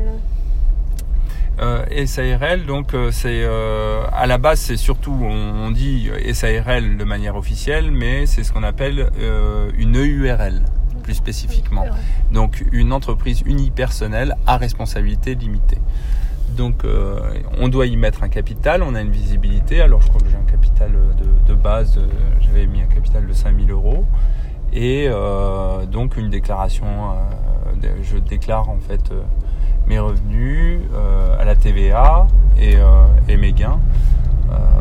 Euh, SARL, donc euh, c'est euh, à la base c'est surtout on, on dit SARL de manière officielle, mais c'est ce qu'on appelle euh, une EURL plus spécifiquement. Donc une entreprise unipersonnelle à responsabilité limitée. Donc euh, on doit y mettre un capital, on a une visibilité. Alors je crois que j'ai un capital de, de base, j'avais mis un capital de 5000 euros. Et euh, donc une déclaration, euh, je déclare en fait euh, mes revenus euh, à la TVA et, et mes gains.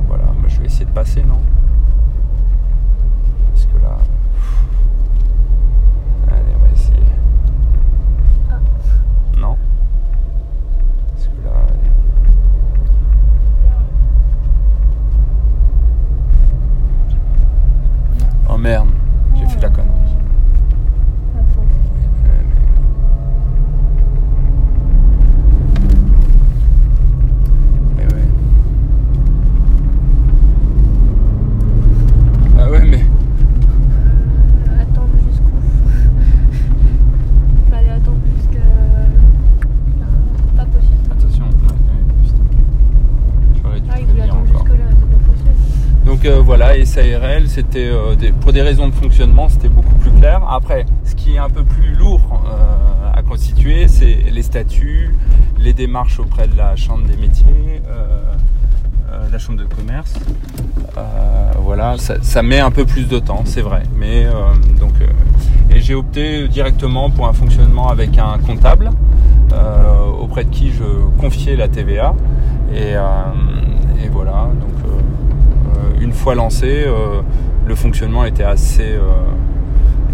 Voilà, Moi, je vais essayer de passer, non Parce que là... pff. Allez, on va essayer. Non Parce que là... allez. Oh merde, j'ai fait la connerie. Eh ouais. Ah ouais, mais Euh, attendre jusqu'où Fallait attendre jusqu'à. Non, Pas possible. attention. ouais, ouais, putain. J'aurais dû Ah, il voulait prévenir attendre encore. jusque-là, c'est pas possible. Donc euh, voilà, et SARL, c'était euh, pour des raisons de fonctionnement, c'était beaucoup plus clair. Après, ce qui est un peu plus lourd euh, à constituer, c'est les statuts, les démarches auprès de la chambre des métiers, euh, la chambre de commerce. Voilà, ça, met un peu plus de temps, c'est vrai. Mais donc, et j'ai opté directement pour un fonctionnement avec un comptable auprès de qui je confiais la TVA. Et, voilà, donc. une fois lancé, le fonctionnement était assez euh,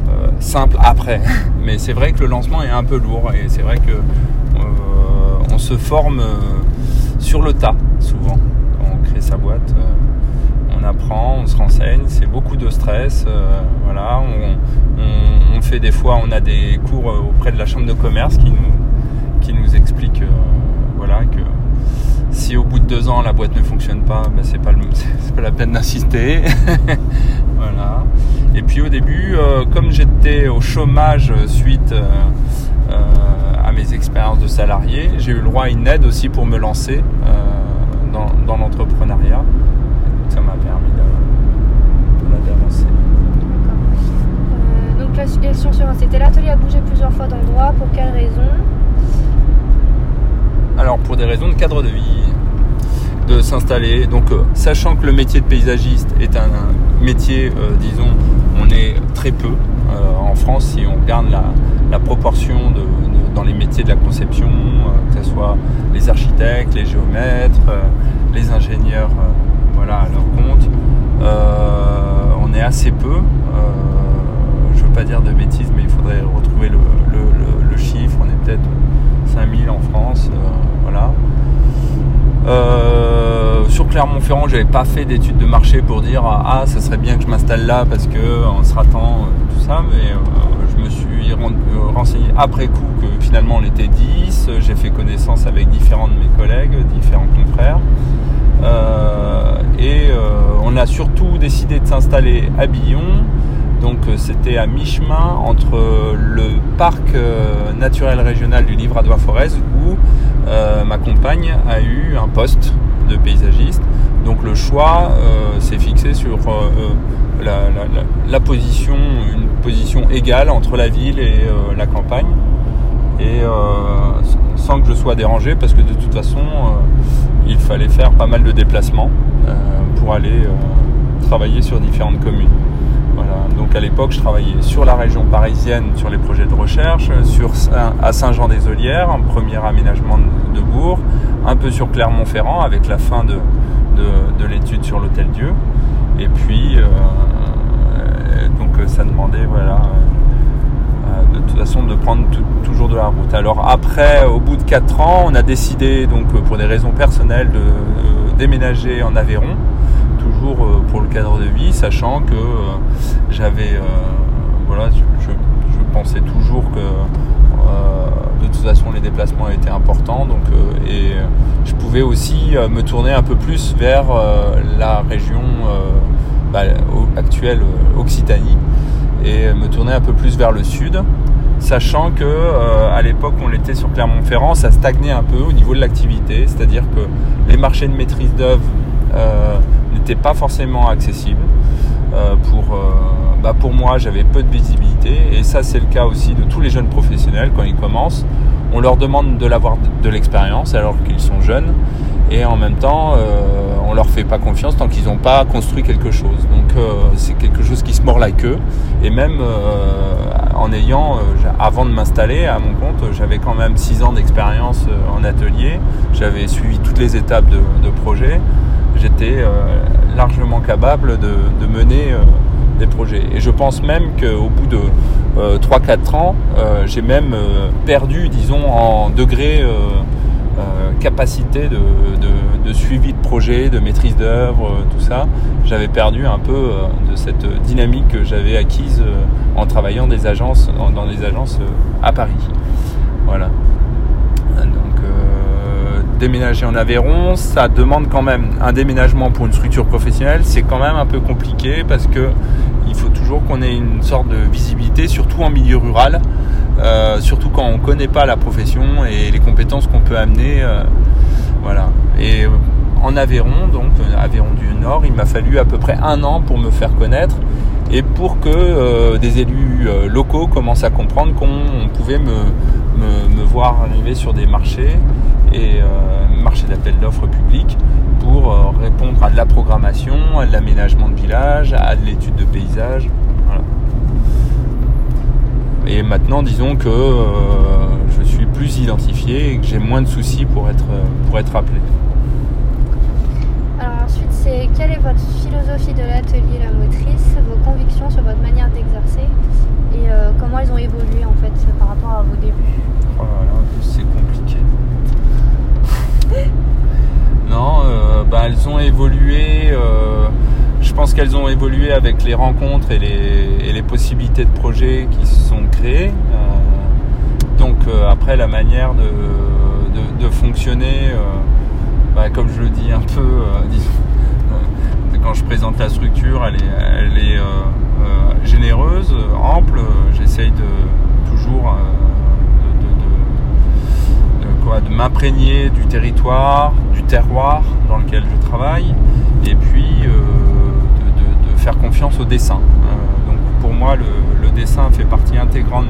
euh, simple après. Mais c'est vrai que le lancement est un peu lourd et c'est vrai que euh, on se forme sur le tas souvent quand on crée sa boîte. on apprend, on se renseigne, c'est beaucoup de stress. voilà, on, on- on fait des fois, on a des cours auprès de la chambre de commerce qui nous qui nous explique voilà que si au bout de deux ans la boîte ne fonctionne pas, ben, c'est pas, pas la peine d'insister. voilà. Et puis au début, comme j'étais au chômage suite à mes expériences de salarié, j'ai eu le droit à une aide aussi pour me lancer dans, dans l'entrepreneuriat. Ça m'a permis d'avancer. donc la situation suivante, c'était l'atelier a bougé plusieurs fois d'endroit. Pour quelles raisons Alors pour des raisons de cadre de vie, de s'installer. Donc sachant que le métier de paysagiste est un, métier, disons, on est très peu en France si on regarde la, proportion dans les métiers de la conception, que ce soit les architectes, les géomètres, les ingénieurs voilà, à leur compte. on est assez peu. je veux pas dire de bêtises, mais il faudrait retrouver le, chiffre. On est peut-être 5000 en France. voilà. Sur Clermont-Ferrand, j'avais pas fait d'études de marché pour dire ah ça serait bien que je m'installe là parce que on sera temps tout ça, mais je me suis renseigné après coup que finalement on était 10. J'ai fait connaissance avec différents de mes collègues, différents confrères. Euh, et euh, on a surtout décidé de s'installer à Billon. Donc euh, c'était à mi-chemin entre le parc naturel régional du Livre à Où ma compagne a eu un poste de paysagiste. Donc le choix s'est fixé sur la, position, une position égale entre la ville et la campagne. Et sans que je sois dérangé parce que de toute façon il fallait faire pas mal de déplacements euh, pour aller euh, travailler sur différentes communes. Donc à l'époque, je travaillais sur la région parisienne sur les projets de recherche, sur, à Saint-Jean-des-Olières, un premier aménagement de, bourg, un peu sur Clermont-Ferrand avec la fin de, l'étude sur l'Hôtel Dieu. Et puis, euh, donc ça demandait voilà, de toute façon de prendre toujours de la route. Alors après, au bout de 4 ans, on a décidé donc pour des raisons personnelles de euh, déménager en Aveyron, euh, pour le cadre de vie, sachant que euh, j'avais voilà, je, pensais toujours que de toute façon les déplacements étaient importants donc et je pouvais aussi me tourner un peu plus vers la région bah, actuelle Occitanie et me tourner un peu plus vers le sud, sachant que euh, à l'époque on était sur Clermont-Ferrand, ça stagnait un peu au niveau de l'activité, c'est-à-dire que les marchés de maîtrise d'œuvre euh, n'étaient pas forcément accessibles. Euh, pour, bah pour moi, j'avais peu de visibilité et ça c'est le cas aussi de tous les jeunes professionnels quand ils commencent. On leur demande de l'avoir de l'expérience alors qu'ils sont jeunes et en même temps euh, on leur fait pas confiance tant qu'ils n'ont pas construit quelque chose. Donc euh, c'est quelque chose qui se mord la queue et même euh, en ayant avant de m'installer à mon compte j'avais quand même 6 ans d'expérience en atelier, j'avais suivi toutes les étapes de, projet, j'étais largement capable de, mener des projets. Et je pense même qu'au bout de 3-4 ans, j'ai même perdu, disons, en degré euh, capacité de, suivi de projet, de maîtrise d'œuvre, euh, tout ça, j'avais perdu un peu euh, de cette dynamique que j'avais acquise en travaillant dans des agences à Paris. Voilà. Donc déménager en Aveyron, ça demande quand même un déménagement pour une structure professionnelle, c'est quand même un peu compliqué parce que il faut toujours qu'on ait une sorte de visibilité, surtout en milieu rural. Euh, surtout quand on ne connaît pas la profession et les compétences qu'on peut amener. Euh, voilà. Et euh, en Aveyron, donc Aveyron du Nord, il m'a fallu à peu près un an pour me faire connaître et pour que des élus locaux commencent à comprendre qu'on pouvait me, voir arriver sur des marchés et marchés d'appel d'offres publics pour répondre à de la programmation, à de l'aménagement de village, à de l'étude de paysage. Et maintenant, disons que euh, je suis plus identifié et que j'ai moins de soucis pour être, pour être appelé. Alors ensuite, c'est quelle est votre philosophie de l'atelier La Motrice, vos convictions sur votre manière d'exercer et euh, comment elles ont évolué en fait par rapport à vos débuts? Oh là là, c'est compliqué. non, euh, bah, elles ont évolué je pense qu'elles ont évolué avec les rencontres et les, possibilités de projets qui se sont créés. Euh, donc euh, après la manière de, fonctionner, bah, comme je le dis un peu, quand je présente la structure, elle est, généreuse, ample. J'essaye de toujours de, de m'imprégner du territoire, du terroir dans lequel je travaille, et puis faire confiance au dessin. donc pour moi, le, dessin fait partie intégrante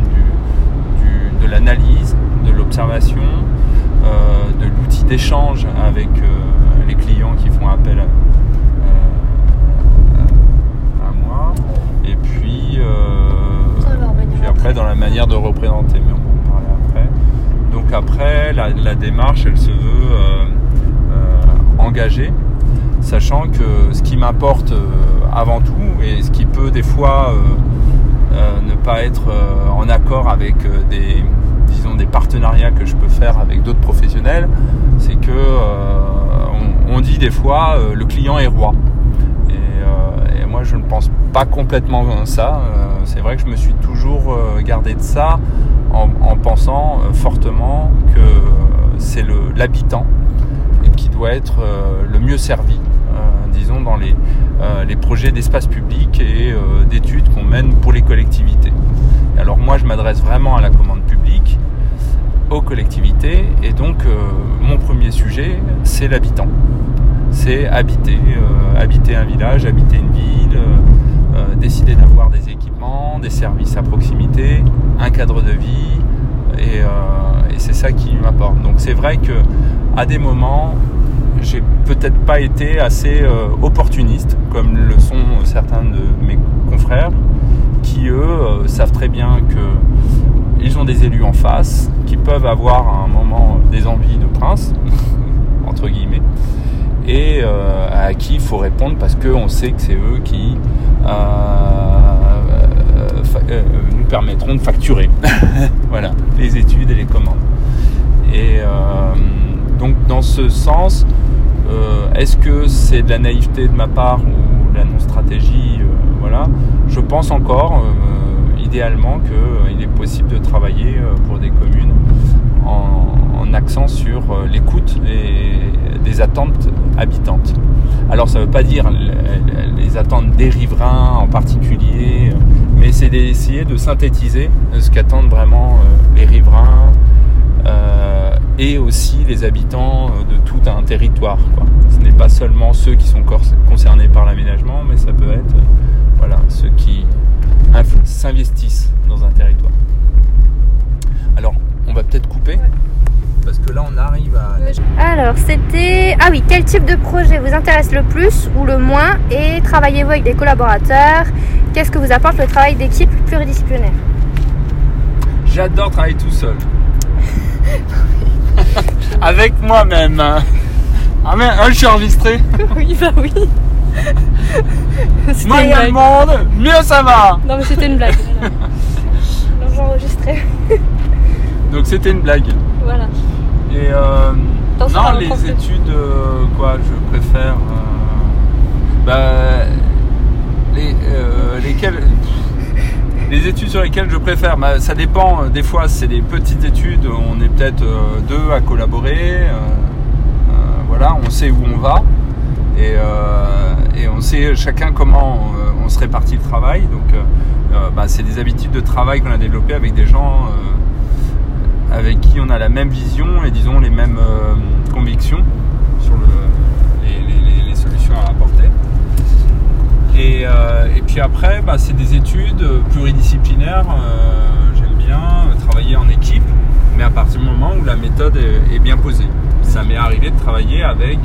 de l'analyse, de l'observation, de l'outil d'échange avec les clients qui font appel à, dans la manière de représenter, mais on va en parler après. Donc après, la, démarche, elle se veut euh, euh, engagée, sachant que ce qui m'importe euh, avant tout, et ce qui peut des fois ne pas être en accord avec des, disons, des partenariats que je peux faire avec d'autres professionnels, c'est que on, dit des fois le client est roi. Et, moi, je ne pense pas complètement ça. c'est vrai que je me suis toujours euh, garder de ça en, pensant euh, fortement que c'est l'habitant qui doit être euh, le mieux servi, disons, dans les, les projets d'espace public et d'études qu'on mène pour les collectivités. alors moi, je m'adresse vraiment à la commande publique, aux collectivités, et donc mon premier sujet, c'est l'habitant. C'est habiter, habiter un village, habiter une ville, décider d'avoir des équipements, des services à proximité, un cadre de vie, et, euh, c'est ça qui m'apporte. Donc c'est vrai que à des moments, j'ai peut-être pas été assez euh, opportuniste, comme le sont certains de mes confrères, qui eux euh, savent très bien que ils ont des élus en face, qui peuvent avoir à un moment des envies de prince, entre guillemets, et à qui il faut répondre parce qu'on sait que c'est eux qui euh, nous permettront de facturer voilà, les études et les commandes. Et euh, donc dans ce sens, euh, est-ce que c'est de la naïveté de ma part ou de la non-stratégie voilà. Je pense encore idéalement qu'il est possible de travailler pour des communes en, accent sur l'écoute des attentes habitantes. Alors ça ne veut pas dire les attentes des riverains en particulier, mais c'est d'essayer de synthétiser ce qu'attendent vraiment euh, les riverains euh, et aussi les habitants euh, de tout un territoire. Ce n'est pas seulement ceux qui sont concernés par l'aménagement, mais ça peut être voilà, ceux qui s'investissent dans un territoire. Alors, on va peut-être couper parce que là on arrive à... Alors c'était... Ah oui, quel type de projet vous intéresse le plus ou le moins et travaillez-vous avec des collaborateurs? Qu'est-ce que vous apporte le travail d'équipe pluridisciplinaire? J'adore travailler tout seul. avec moi-même. Ah mais je suis enregistré. oui, bah oui. Moins il y a le monde, mieux ça va. Non mais c'était une blague. Donc j'enregistrais. Donc c'était une blague. Voilà. Et euh, non, les études, euh, quoi, je préfère. Euh, bah, les, lesquelles. Les études sur lesquelles je préfère, ça dépend. Des fois, c'est des petites études. On est peut-être deux à collaborer. voilà, on sait où on va. Et, on sait chacun comment on, se répartit le travail. Donc, bah, c'est des habitudes de travail qu'on a développées avec des gens avec qui on a la même vision et disons les mêmes euh, convictions sur les, solutions à apporter. Euh, et, puis après, bah, c'est des études pluridisciplinaires. Euh, j'aime bien travailler en équipe, mais à partir du moment où la méthode est, bien posée. Ça m'est arrivé de travailler avec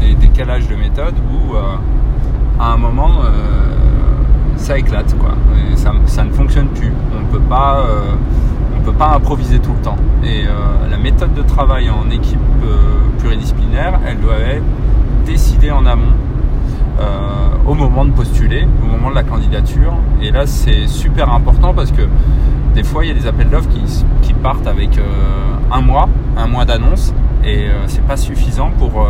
des décalages de méthode où à un moment ça éclate quoi. ça, ne fonctionne plus. On ne peut peut pas improviser tout le temps. Et euh, la méthode de travail en équipe euh, pluridisciplinaire, elle doit être décidée en amont, euh, au moment de postuler, au moment de la candidature. Et là, c'est super important parce que des fois, il y a des appels d'offres qui, partent avec un mois, un mois d'annonce, et c'est pas suffisant pour,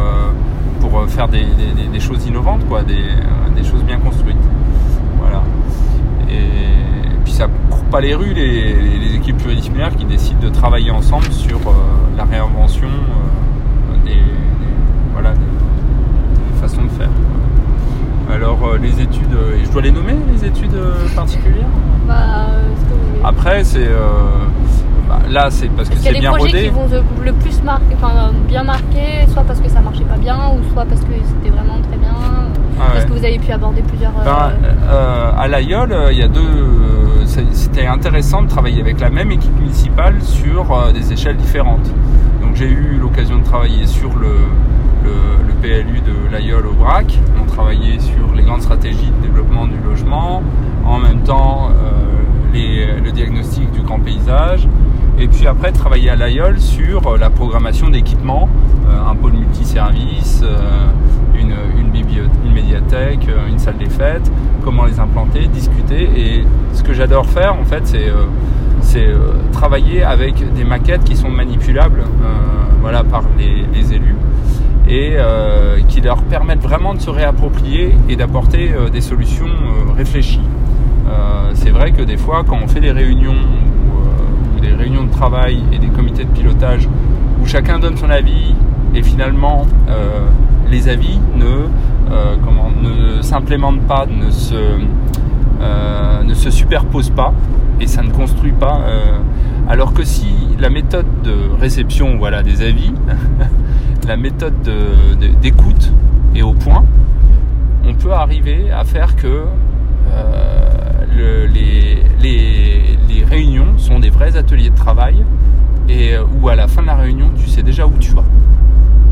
pour faire des, choses innovantes, quoi, des, des choses bien construites. Voilà. Et ça court pas les rues, les, équipes pluridisciplinaires qui décident de travailler ensemble sur euh, la réinvention euh, voilà, des, façons de faire. Alors les études, et je dois les nommer les études particulières? Bah, Après c'est bah, là c'est parce que c'est bien rodé. Il y a des projets qui vont le plus marquer, enfin bien marqué, soit parce que ça marchait pas bien, ou soit parce que c'était vraiment très bien. Ah parce que vous avez pu aborder plusieurs. Ben, à l'AIOL, il y a deux c'était intéressant de travailler avec la même équipe municipale sur euh, des échelles différentes. Donc j'ai eu l'occasion de travailler sur le, PLU de l'AIOL au BRAC. On travaillait sur les grandes stratégies de développement du logement, en même temps euh, le diagnostic du grand paysage. Et puis après, travailler à l'AIOL sur la programmation d'équipements, euh, un pôle multiservice, une, une médiathèque, une salle des fêtes, comment les implanter, discuter. Et ce que j'adore faire, en fait, c'est euh, euh, travailler avec des maquettes qui sont manipulables euh, voilà, par les, et qui leur permettent vraiment de se réapproprier et d'apporter des solutions réfléchies. c'est vrai que des fois, quand on fait des réunions ou, des réunions de travail et des comités de pilotage où chacun donne son avis et finalement les avis ne, ne s'implémentent pas, ne se, euh, ne se superpose pas et ça ne construit pas. Euh, alors que si la méthode de réception voilà, des avis, la méthode d'écoute est au point, on peut arriver à faire que euh, les, réunions sont des vrais ateliers de travail et où à la fin de la réunion tu sais déjà où tu vas.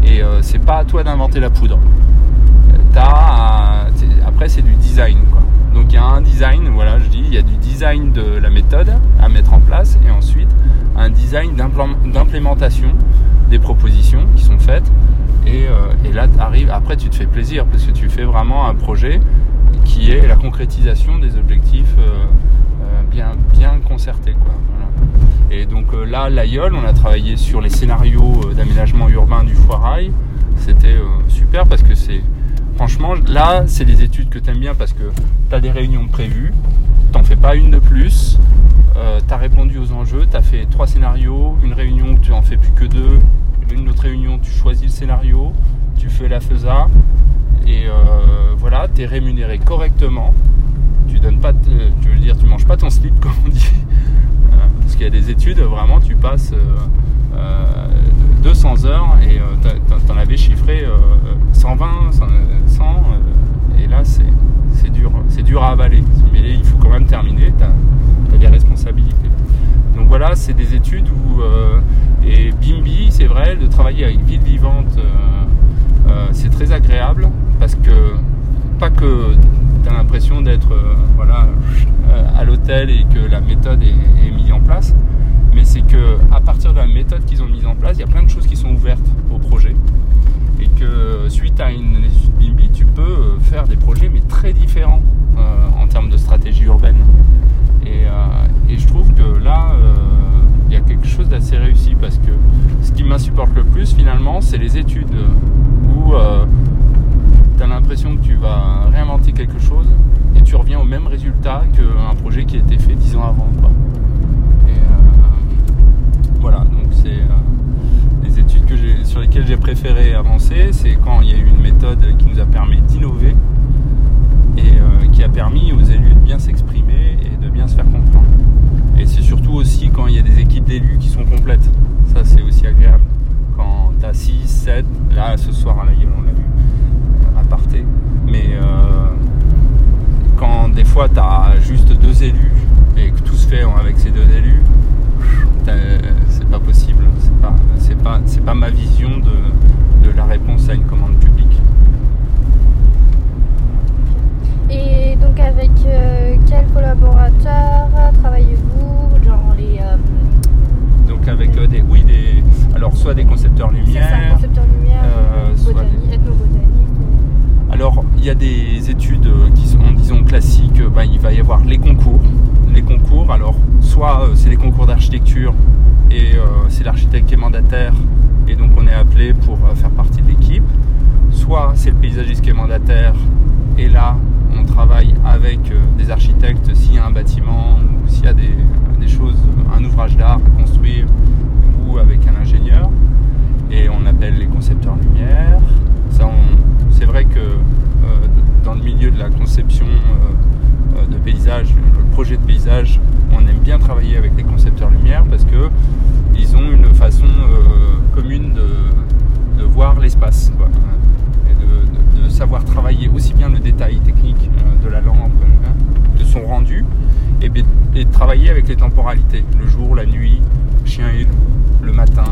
Et c'est pas à toi d'inventer la poudre. après c'est du design. Donc il y a un design, voilà, je dis, il y a du design de la méthode à mettre en place et ensuite un design d'implémentation des propositions qui sont faites. Et, euh, là, arrives, après, tu te fais plaisir parce que tu fais vraiment un projet qui est la concrétisation des objectifs euh, euh, bien, concertés. Quoi, Et donc là, l'AIOL, on a travaillé sur les scénarios d'aménagement urbain du Foirail. C'était super parce que c'est franchement, là, c'est des études que tu aimes bien parce que tu as des réunions prévues, t'en fais pas une de plus, euh, tu as répondu aux enjeux, tu as fait trois scénarios, une réunion où tu en fais plus que deux, une autre réunion tu choisis le scénario, tu fais la FESA, et euh, voilà, tu es rémunéré correctement. Tu donnes pas, tu veux dire, tu manges pas ton slip comme on dit. Euh, parce qu'il y a des études, vraiment, tu passes 200 heures et tu en avais chiffré 120, 100, et là c'est dur, c'est dur à avaler. Mais il faut quand même terminer, tu as, des responsabilités. Donc voilà, c'est des études où, euh, et Bimbi, c'est vrai, de travailler avec Ville Vivante, euh, euh, c'est très agréable parce que, pas que tu as l'impression d'être voilà, à l'hôtel et que la méthode est mise en place, mais c'est que à partir de la méthode qu'ils ont mise en place, il y a plein de choses qui sont ouvertes au projet et que suite à une BIMBI, tu peux euh, faire des projets mais très différents euh, en termes de stratégie urbaine. Et, euh, je trouve que là, il y a quelque chose d'assez réussi parce que ce qui m'insupporte le plus finalement, c'est les études où tu as l'impression que tu vas réinventer quelque chose et tu reviens au même résultat qu'un projet qui a été fait dix ans avant. Voilà, donc c'est sur lesquelles j'ai préféré avancer, c'est quand il y a eu une méthode qui nous a permis d'innover et euh, qui a permis aux élus de bien s'exprimer et de bien se faire comprendre. Et c'est surtout aussi quand il y a des équipes d'élus qui sont complètes. Ça, c'est aussi agréable. Quand tu as 6, 7, là, ce soir à la on l'a vu, à parté. Mais euh, quand des fois tu as juste deux élus et que tout se fait avec ces deux élus, c'est pas possible. C'est pas, c'est pas, c'est pas ma vision de, de la réponse à une commande publique. Et donc avec euh, quels collaborateurs travaillez-vous Genre les. Euh, donc avec euh, des, oui des, alors soit des concepteurs lumière, ça, concepteurs lumière, soit des... Alors il y a des études qui sont disons classiques. Bah, il va y avoir les concours, les concours. Alors soit c'est les concours d'architecture et euh, c'est l'architecte qui est mandataire et donc on est appelé pour euh, faire partie de l'équipe. Soit c'est le paysagiste qui est mandataire et là on travaille avec euh, des architectes s'il y a un bâtiment ou s'il y a des, choses, un ouvrage d'art à construire ou avec un ingénieur. et on appelle les concepteurs lumière. C'est vrai que euh, dans le milieu de la conception euh, euh, de paysage, le projet de paysage, on aime bien travailler avec les concepteurs lumière parce que ils ont une façon commune de, voir l'espace et de, savoir travailler aussi bien le détail technique de la lampe, hein, de son rendu, et, de travailler avec les temporalités, le jour, la nuit, chien et loup, le matin.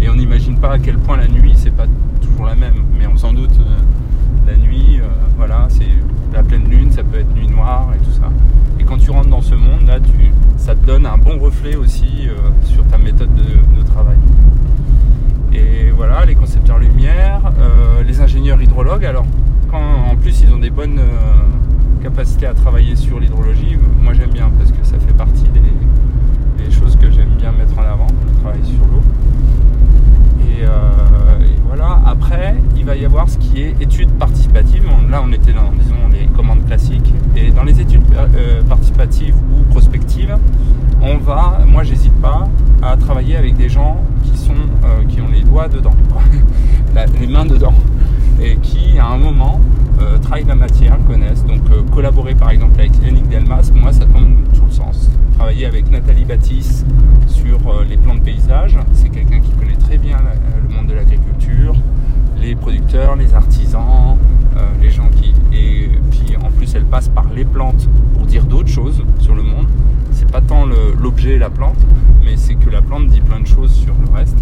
Et on n'imagine pas à quel point la nuit c'est pas toujours la même, mais on s'en doute. euh, la nuit, euh, voilà, c'est la pleine lune, ça peut être nuit noire et tout ça. Et quand tu rentres dans ce monde, là, ça te donne un bon reflet aussi euh, sur ta méthode de, travail. Et voilà, les concepteurs lumière, les ingénieurs hydrologues. Alors, quand en plus ils ont des bonnes capacités à travailler sur l'hydrologie, moi j'aime bien parce que ça fait partie des, des choses que j'aime bien mettre en avant, le travail sur l'eau. Et, euh, et voilà, après, il va y avoir ce qui est études participatives. Là, on était dans, disons, les commandes classiques. Et dans les études euh, participatives ou prospectives, on va, moi, j'hésite pas à travailler avec des gens qui sont, euh, qui ont les doigts dedans, les mains dedans, et qui, à un moment, euh, travaillent la matière, connaissent. Donc, euh, collaborer, par exemple, avec Yannick Delmas, moi, ça tombe sous le sens. Travailler avec Nathalie Baptiste sur euh, les plans de paysage, c'est quelqu'un qui connaît très bien la- le monde de l'agriculture, les producteurs, les artisans, euh, les gens qui. Et puis en plus, elle passe par les plantes pour dire d'autres choses sur le monde. C'est pas tant l'objet et la plante, mais c'est que la plante dit plein de choses sur le reste,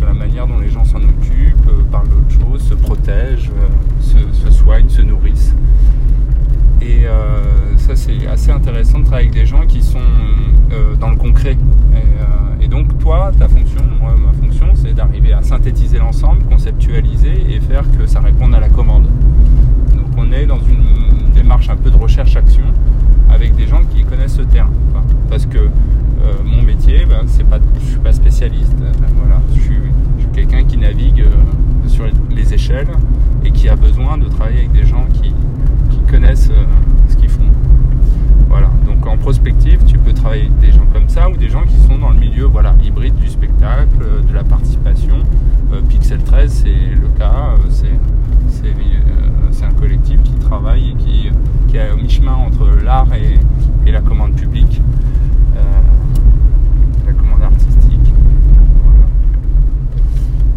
sur la manière dont les gens s'en occupent, euh, parlent d'autres choses, se protègent, euh, se, soignent, se nourrissent. Et euh, ça, c'est assez intéressant de travailler avec des gens qui sont dans le concret. Et, et donc, toi, ta fonction, moi, ma fonction, c'est d'arriver à synthétiser l'ensemble, conceptualiser et faire que ça réponde à la commande. On est dans une démarche un peu de recherche-action avec des gens qui connaissent ce terrain. Parce que euh, mon métier, ben, c'est pas, je suis pas spécialiste. Euh, voilà, je suis, je suis quelqu'un qui navigue euh, sur les échelles et qui a besoin de travailler avec des gens qui, connaissent euh, ce qu'ils font. Donc en prospective, tu peux travailler avec des gens comme ça ou des gens qui sont dans le milieu voilà, hybride du spectacle, euh, de la participation. Euh, Pixel 13, c'est le cas. euh, c'est un collectif qui travaille et qui, qui est au mi-chemin entre l'art et, et la commande publique, euh, la commande artistique.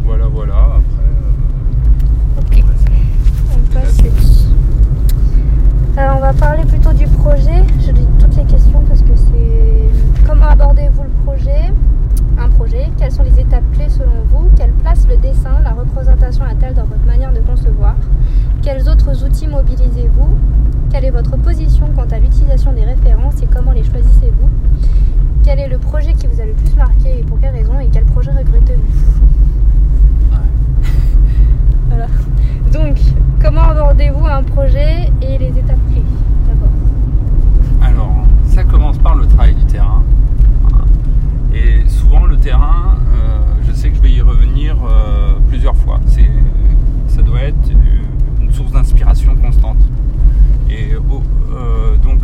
Voilà, voilà. voilà. Après, euh, Ok. passe. On va parler plutôt du projet. Je lis toutes les questions parce que c'est. Comment abordez-vous le projet? Un projet Quelles sont les étapes clés selon vous? Quelle place le dessin, la représentation a-t-elle dans votre manière de concevoir? Quels autres outils mobilisez-vous? Quelle est votre position quant à l'utilisation des références et comment les choisissez-vous? Quel est le projet qui vous a le plus marqué et pour quelle raison Et quel projet regrettez-vous? Voilà. Donc, comment abordez-vous un projet et les étapes clés? D'abord. Alors, ça commence par le travail du terrain. Et souvent, le terrain, euh, je sais que je vais y revenir euh, plusieurs fois. Ça doit être une source d'inspiration constante. Et euh, donc,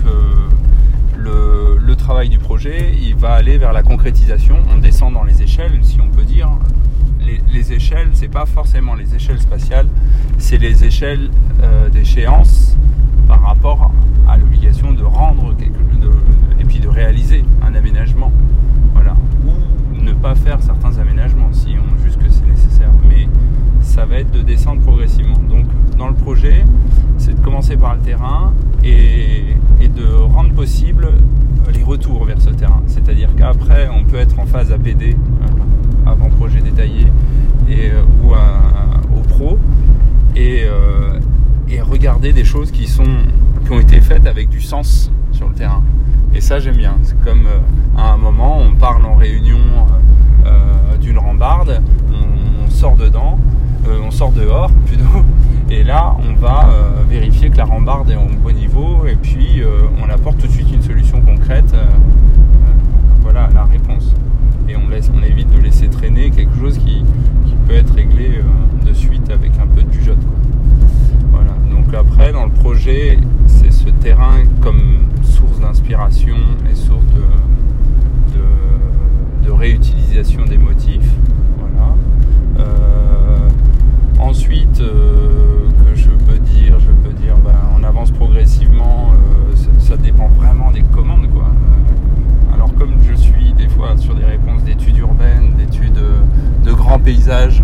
le, le travail du projet, il va aller vers la concrétisation. On descend dans les échelles, si on peut dire. Les, les échelles, c'est pas forcément les échelles spatiales, c'est les échelles euh, d'échéance par rapport à l'obligation de rendre quelque, de- et puis de réaliser un aménagement. Voilà. Ou ne pas faire certains aménagements si on juge que c'est nécessaire. Mais ça va être de descendre progressivement. Donc dans le projet, c'est de commencer par le terrain et, de rendre possible les retours vers ce terrain. C'est-à-dire qu'après, on peut être en phase APD, euh, avant projet détaillé, et, euh, ou au pro, et, euh, et regarder des choses qui, sont, qui ont été faites avec du sens sur le terrain. Et ça, j'aime bien. C'est comme à un moment, on parle en réunion d'une rambarde, on sort dedans, euh, on sort dehors plutôt, et là, on va euh, vérifier que la rambarde est au bon niveau, et puis euh, on apporte tout de suite une solution concrète. voilà la réponse. Et on, laisse, on évite de laisser traîner quelque chose qui, peut être réglé de suite avec un peu de jugeote. Voilà. Donc après, dans le projet, c'est ce terrain comme source d'inspiration et source de réutilisation des motifs. Voilà. Ensuite, que je peux dire, je peux dire, ben, on avance progressivement. Ça, ça, dépend vraiment des commandes, quoi. alors comme je suis des fois sur des réponses d'études urbaines, d'études de grands paysages.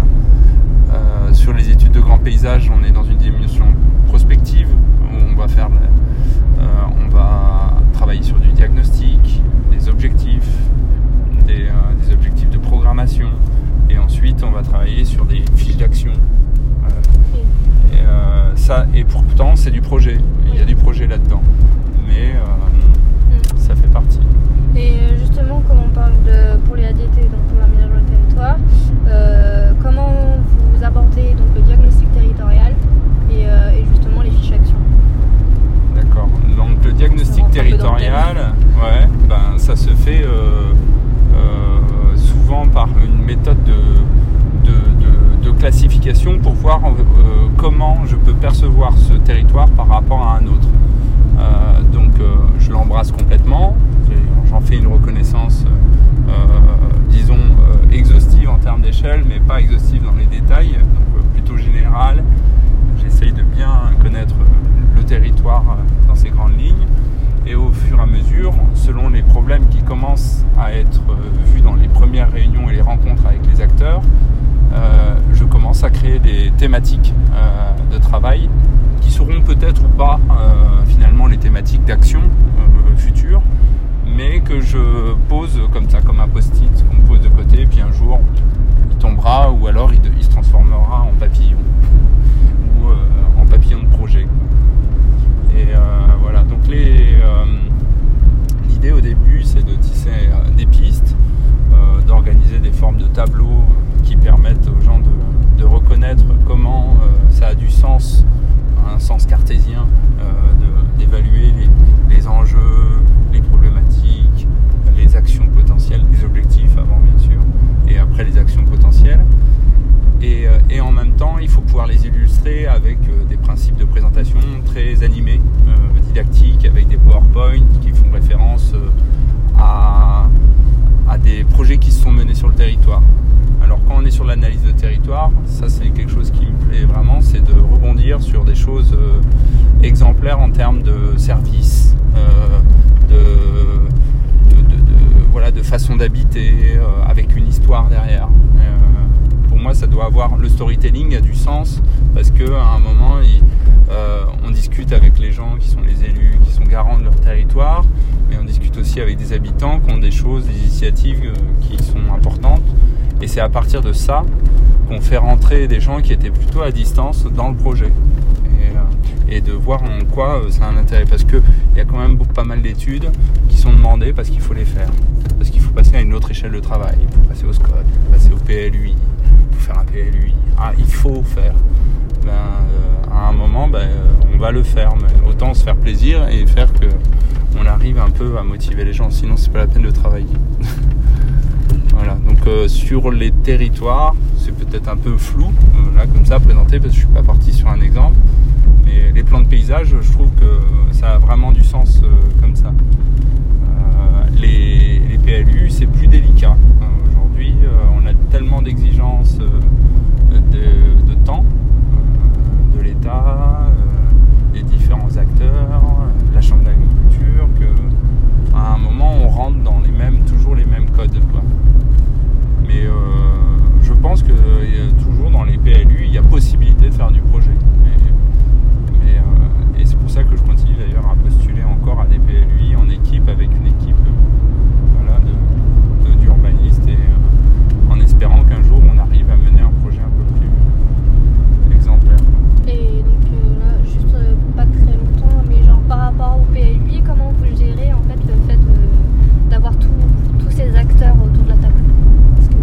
sur les études de grands paysages, on est dans une dimension prospective où on va faire on va travailler sur du diagnostic, des objectifs, des, euh, objectifs de programmation, et ensuite on va travailler sur des fiches d'action. Euh, et, euh, ça, et pourtant c'est du projet, il y a du projet là-dedans, mais mm. ça fait partie. Et justement, comme on parle de, pour les ADT, donc pour l'aménagement du territoire, comment vous abordez donc, le diagnostic territorial et, justement les fiches d'action? D'accord. Donc le diagnostic territorial, ouais, ben, ça se fait euh, souvent par une méthode de, classification pour voir euh, comment je peux percevoir ce territoire par rapport à un autre. donc je l'embrasse complètement, j'en fais une reconnaissance, disons, exhaustive en termes d'échelle, mais pas exhaustive dans les détails, donc plutôt générale. J'essaye de bien connaître le territoire dans ses grandes lignes. Et au fur et à mesure, selon les problèmes qui commencent à être euh, vus dans les premières réunions et les rencontres avec les acteurs, euh, je commence à créer des thématiques euh, de travail qui seront peut-être ou pas finalement les thématiques d'action future, mais que je pose comme ça, comme un post-it qu'on pose de côté, puis un jour il tombera ou alors il, il se transformera en papillon ou en papillon de projet. Et voilà, donc les au début, c'est de tisser euh, des pistes, euh, d'organiser des formes de tableaux qui permettent aux gens de, reconnaître comment euh, ça a du sens, un sens cartésien, d'évaluer les, enjeux, les problématiques, les actions potentielles, les objectifs avant bien sûr, et après les actions potentielles. Et, et, en même temps, il faut pouvoir les illustrer avec des principes de présentation très animés, didactiques, avec des PowerPoint qui font référence euh, à, des projets qui se sont menés sur le territoire. Alors quand on est sur l'analyse de territoire, ça c'est quelque chose qui me plaît vraiment, c'est de rebondir sur des choses euh, exemplaires en termes de services, euh, de, voilà, de façon d'habiter, avec une histoire derrière moi, ça doit avoir le storytelling a du sens parce que à un moment, on discute avec les gens qui sont les élus, qui sont garants de leur territoire, mais on discute aussi avec des habitants qui ont des choses, des initiatives euh, qui sont importantes. Et c'est à partir de ça qu'on fait rentrer des gens qui étaient plutôt à distance dans le projet. Et, euh, de voir en quoi euh, ça a un intérêt. Parce qu'il y a quand même pas mal d'études qui sont demandées parce qu'il faut les faire. Qu'il faut passer à une autre échelle de travail. Il faut passer au SCOT, il passer au PLUI, il faut faire un PLUI. Ah, il faut faire. Ben, à un moment, ben, on va le faire. Mais autant se faire plaisir et faire que on arrive un peu à motiver les gens, sinon c'est pas la peine de travailler. voilà, donc euh, sur les territoires, c'est peut-être un peu flou, euh, là comme ça présenté, parce que je suis pas parti sur un exemple, mais les plans de paysage, je trouve que ça a vraiment du sens euh, comme ça. Les, PLU, c'est plus délicat. Aujourd'hui, on a tellement d'exigences de, de, temps de l'État, des différents acteurs, la Chambre d'agriculture que à un moment on rentre dans les mêmes, toujours les mêmes codes. Quoi. Mais euh, je pense que euh, toujours dans les PLU, il y a possibilité de faire du projet. Et, euh, et c'est pour ça que je continue d'ailleurs à postuler encore à des PLUI en équipe avec une équipe voilà, d'urbanistes et en espérant qu'un jour on arrive à mener un projet un peu plus exemplaire. Et donc là, juste pas très longtemps, mais genre par rapport au PLUI, comment vous gérez en fait le fait d'avoir tous ces acteurs autour de la table Parce que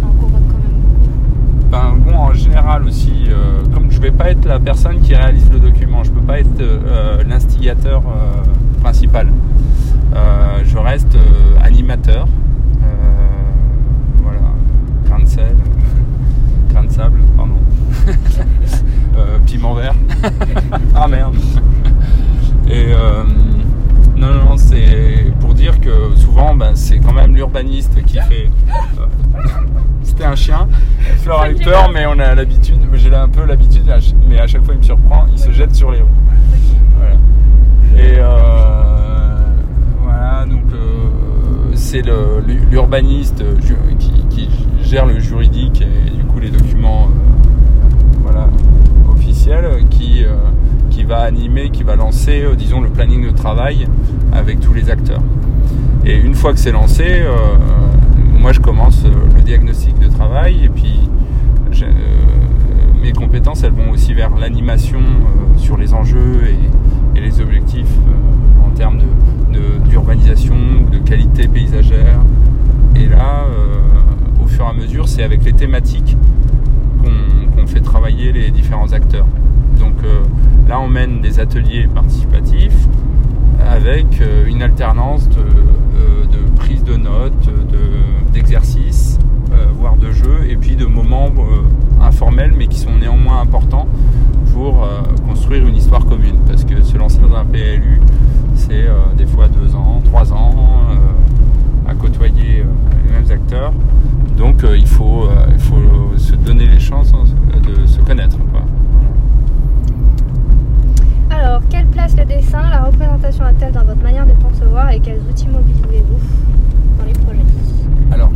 ça encore quand même beaucoup. Ben bon, en général aussi, euh, comme je vais pas être la personne qui réalise le document, je peux pas être euh, l'instigateur euh, principal. je reste animateur. voilà, grain de sel, grain de sable, pardon. piment vert. ah merde. Et Non, non, c'est pour dire que souvent, ben, c'est quand même l'urbaniste qui fait. euh, C'était un chien. Fleur a eu peur, mais on a l'habitude. J'ai un peu l'habitude, mais à chaque fois il me surprend. Il se jette sur les roues. Voilà. Et euh, voilà, donc euh, c'est le- l'urbaniste ju- qui, qui gère le et du coup les documents euh, officiels euh, qui, euh, qui va animer, qui va lancer, disons, le planning de travail avec tous les acteurs. Et une fois que c'est lancé, moi je commence le diagnostic de travail et puis mes compétences elles vont aussi vers l'animation sur les enjeux et, les objectifs en termes de- de- d'urbanisation ou de qualité paysagère. Et là, fur et à mesure, c'est avec les thématiques qu'on fait travailler les différents acteurs. Donc euh, là, on mène des ateliers participatifs avec euh, une alternance de, euh, de prise de notes, de- d'exercices, euh, voire de jeux, et puis de moments informels mais qui sont néanmoins importants pour construire une histoire commune. Parce que se lancer dans un PLU, c'est des fois deux ans, trois ans à côtoyer les mêmes acteurs. Donc euh, il, faut, euh, il faut se donner les chances hein, de se connaître. quoi. Alors, quelle place le dessin, la représentation a-t-elle dans votre manière de concevoir et quels outils mobilisez-vous dans les projets? Alors,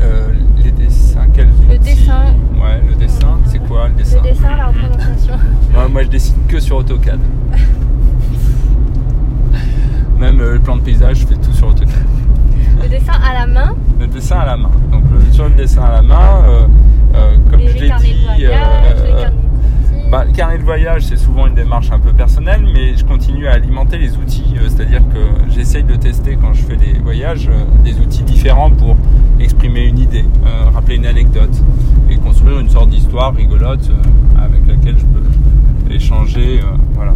euh, les dessins, quels Le outils dessin. Ouais, le dessin, c'est quoi le dessin? Le dessin, la représentation. Ouais, Moi, je dessine que sur AutoCAD. Même euh, le plan de paysage, je fais tout sur AutoCAD. Le dessin à la main, Le dessin à la main. Donc, le- sur le dessin à la main, euh, euh, comme les, je l'ai dit, voyage, euh, bah, le carnet de voyage, c'est souvent une démarche un peu personnelle, mais je continue à alimenter les outils. C'est-à-dire que j'essaye de tester quand je fais des voyages des outils différents pour exprimer une idée, euh, rappeler une anecdote et construire une sorte d'histoire rigolote euh, avec laquelle je peux échanger. euh, voilà.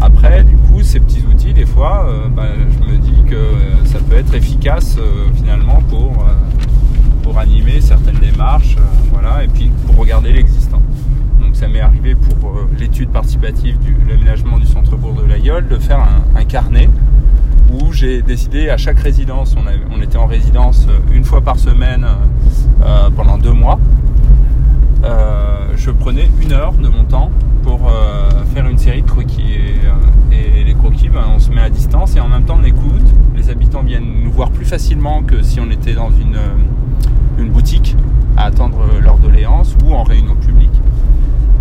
Après, du coup, ces petits outils, des fois, euh, bah, je me dis que euh, ça peut être efficace euh, finalement pour, pour animer certaines démarches, voilà, et puis pour regarder l'existant. Donc ça m'est arrivé pour l'étude participative de l'aménagement du centre-bourg de l'Aïol de faire un, carnet où j'ai décidé à chaque résidence, on, était en résidence une fois par semaine pendant deux mois, euh, je prenais une heure de mon temps pour euh, faire une série de croquis. Et, euh, les croquis, ben, on se met à distance et en même temps on écoute. Les habitants viennent nous voir plus facilement que si on était dans une, boutique à attendre leur doléance ou en réunion publique.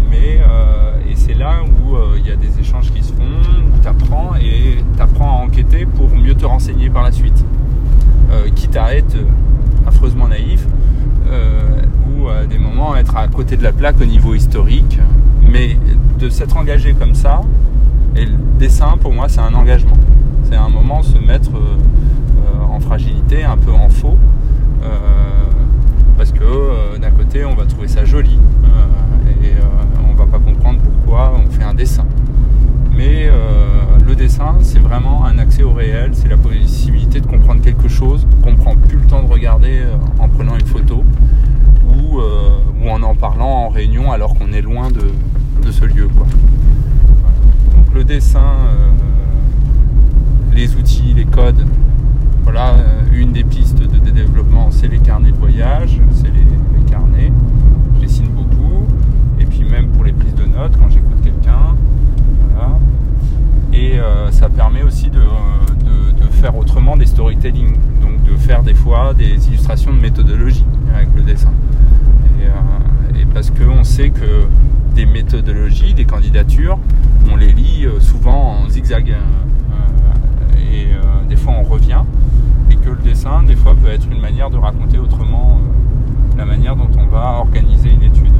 Mais et c'est là où il y a des échanges qui se font, où tu apprends et tu à enquêter pour mieux te renseigner par la suite. Quitte à être affreusement naïf ou à des moments être à côté de la plaque au niveau historique. Mais de s'être engagé comme ça, et le dessin pour moi c'est un engagement. C'est un moment se mettre euh, euh, en fragilité, un peu en faux. euh, parce que euh, d'un côté on va trouver ça joli euh, et euh, on va pas comprendre pourquoi on fait un dessin. Mais euh, le dessin, c'est vraiment un accès au réel, c'est la possibilité de comprendre quelque chose qu'on prend plus le temps de regarder euh, en prenant une photo ou, euh, ou en en parlant en réunion alors qu'on est loin de, de ce lieu. Donc le dessin, les outils, les codes, voilà, une des pistes de, développement, c'est les carnets de voyage, c'est les, les carnets. Je dessine beaucoup. Et puis même pour les prises de notes, quand j'écoute. Et euh, ça permet aussi de, faire autrement des storytelling. Donc de faire des fois des illustrations de méthodologie avec le dessin. Et, euh, et parce qu'on sait que des méthodologies, des candidatures, on les lit euh, souvent en zigzag. et des fois on revient. Et que le dessin, des fois, peut être une manière de raconter autrement la manière dont on va organiser une étude.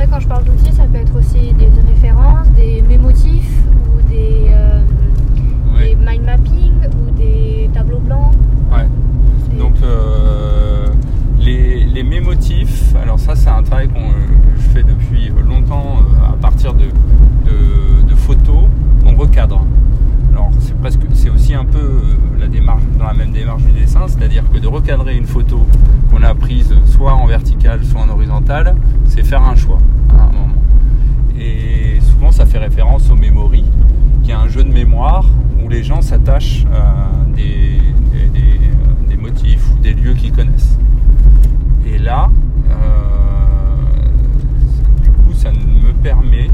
Après, quand je parle d'outils, ça peut être aussi des références, des mémotifs ou des, euh, Ouais. des mind mapping ou des tableaux blancs. Ouais. Donc euh, les, les mémotifs, alors ça c'est un travail qu'on euh, je fais depuis longtemps à partir de, de- de photos qu'on recadre. Alors c'est presque c'est aussi un peu euh, la démarche dans la même démarche du dessin, c'est-à-dire que de recadrer une photo qu'on a prise soit en verticale, soit en horizontale, c'est faire un choix à un moment. Et souvent ça fait référence au memory, qui est un jeu de mémoire où les gens s'attachent à des, des, motifs ou des lieux qu'ils connaissent. Et là, du coup, ça me permet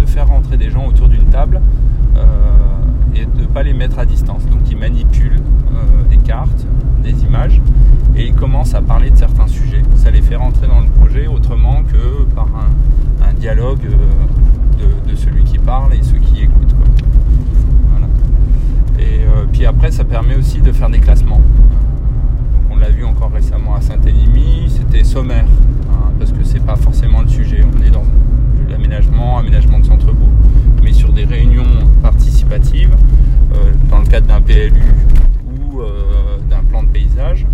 de faire rentrer des gens autour d'une table et de ne pas les mettre à distance. Donc ils manipulent des cartes, des images, et ils commencent à parler de certains sujets. Ça les fait rentrer dans le projet autrement que par un, dialogue euh, de, celui qui parle et ceux qui écoutent. Et euh, puis après, ça permet aussi de faire des classements. on l'a vu encore récemment à Saint-Élimie, c'était sommaire, hein, parce que c'est pas forcément le sujet. On est dans l'aménagement, aménagement de centre-bourg. Mais sur des réunions participatives, euh, dans le cadre d'un PLU ou d'un plan de paysage,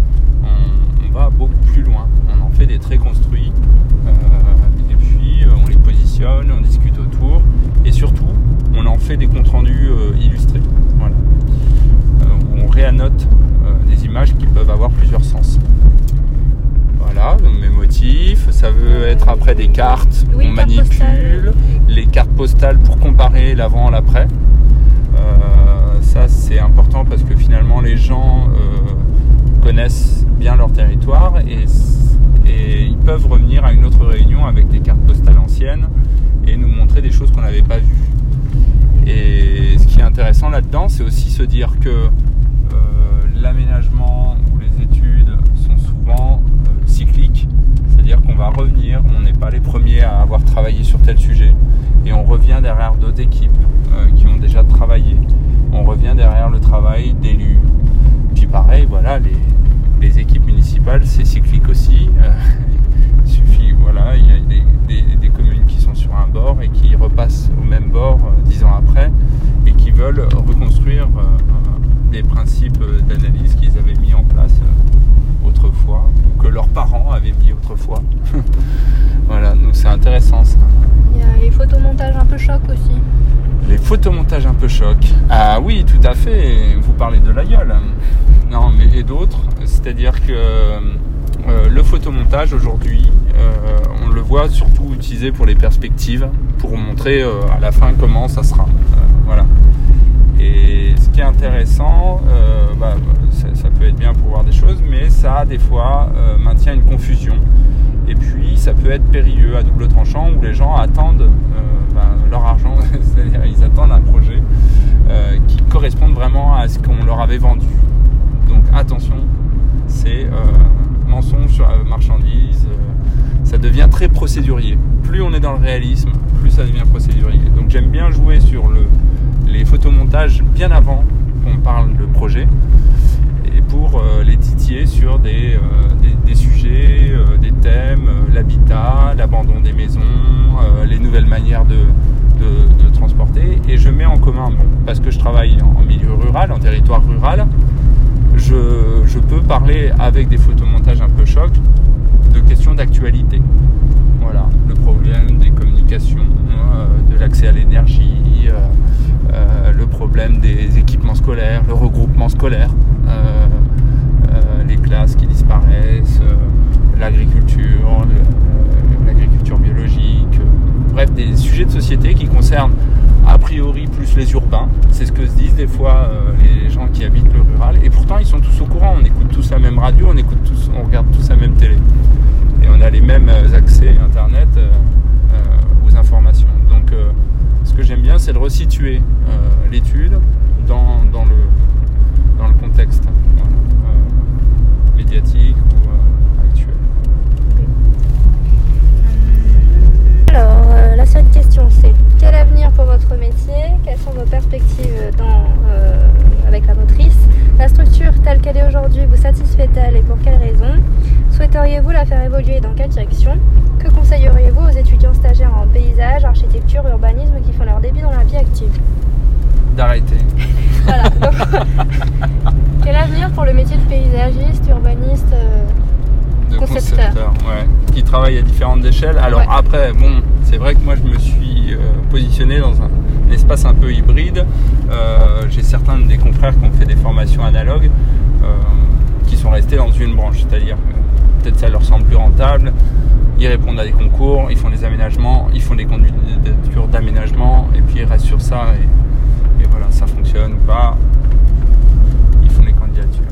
on, va beaucoup plus loin. On en fait des traits construits euh, et puis euh, on les positionne, on discute autour et surtout on en fait des comptes rendus euh, illustrés. Voilà. on réannote des images qui peuvent avoir plusieurs sens. Voilà, donc mes motifs, ça veut être après des cartes, on manipule, les cartes postales pour comparer l'avant, l'après. ça c'est important parce que finalement les gens connaissent bien leur territoire et, ils peuvent revenir à une autre réunion avec des cartes postales anciennes et nous montrer des choses qu'on n'avait pas vues. Et ce qui est intéressant là-dedans, c'est aussi se dire que euh, l'aménagement ou les études sont souvent euh, qu'on va revenir, on n'est pas les premiers à avoir travaillé sur tel sujet, et on revient derrière d'autres équipes euh, qui ont déjà travaillé, on revient derrière le travail d'élus. Puis pareil, voilà, les, les équipes municipales, c'est cyclique aussi. Euh, il suffit, voilà, il y a des, communes qui sont sur un bord et qui repassent au même bord euh, dix ans après et qui veulent reconstruire des principes d'analyse qu'ils avaient mis en place autrefois ou que leurs parents avaient mis autrefois. voilà, donc c'est intéressant ça. Il y a les photomontages un peu choc aussi. Les photomontages un peu choc. Ah oui, tout à fait. Vous parlez de la gueule. Non, mais et d'autres. C'est-à-dire que euh, le photomontage aujourd'hui, euh, on le voit surtout utilisé pour les perspectives, pour montrer euh, à la fin comment ça sera. voilà. Et ce qui est intéressant, bah, ça, peut être bien pour voir des choses, mais ça des fois maintient une confusion. Et puis ça peut être périlleux à double tranchant où les gens attendent bah, leur argent, c'est-à-dire ils attendent un projet qui corresponde vraiment à ce qu'on leur avait vendu. Donc attention, c'est euh, mensonge sur la marchandise. Euh, ça devient très procédurier. Plus on est dans le réalisme, plus ça devient procédurier. Donc j'aime bien jouer sur le, les photomontages bien avant qu'on parle de projet et pour euh, les titiller sur des, sujets, des thèmes, l'habitat, l'abandon des maisons, les nouvelles manières de, transporter. Et je mets en commun, parce que je travaille en milieu rural, en territoire rural, je, peux parler avec des photomontages un peu choc de questions d'actualité. Voilà, le problème des communications, euh, de l'accès à l'énergie, euh, euh, le problème des équipements scolaires, le regroupement scolaire, les classes qui disparaissent, l'agriculture, l'agriculture bref, des sujets de société qui concernent a priori plus les urbains. C'est ce que se disent des fois euh, les gens qui habitent le rural. Et pourtant, ils sont tous au courant. On écoute tous la même radio, on écoute tous, on regarde tous la même télé. Et on a les mêmes euh, accès Internet euh, aux informations. Donc, ce que j'aime bien, c'est de resituer l'étude dans, le, dans le contexte médiatique la seule question, c'est quel avenir pour votre métier Quelles sont vos perspectives dans, euh, avec la motrice La structure telle qu'elle est aujourd'hui vous satisfait-elle et pour quelles raisons? Souhaiteriez-vous la faire évoluer dans quelle direction? Que conseilleriez-vous aux étudiants stagiaires en paysage, architecture, urbanisme qui font leur début dans la vie active? D'arrêter. voilà. quel avenir pour le métier de paysagiste, urbaniste euh, de concepteur, qui travaille à différentes échelles. Alors après, bon, c'est vrai que moi je me suis euh, positionné dans un, espace un peu hybride. Euh, j'ai certains des confrères qui ont fait des formations analogues euh, qui sont restés dans une branche, c'est-à-dire peut-être ça leur semble plus rentable. Ils répondent à des concours, ils font des aménagements, ils font des candidatures d'aménagement et puis ils restent sur ça. et voilà, ça fonctionne ou pas, ils font les candidatures.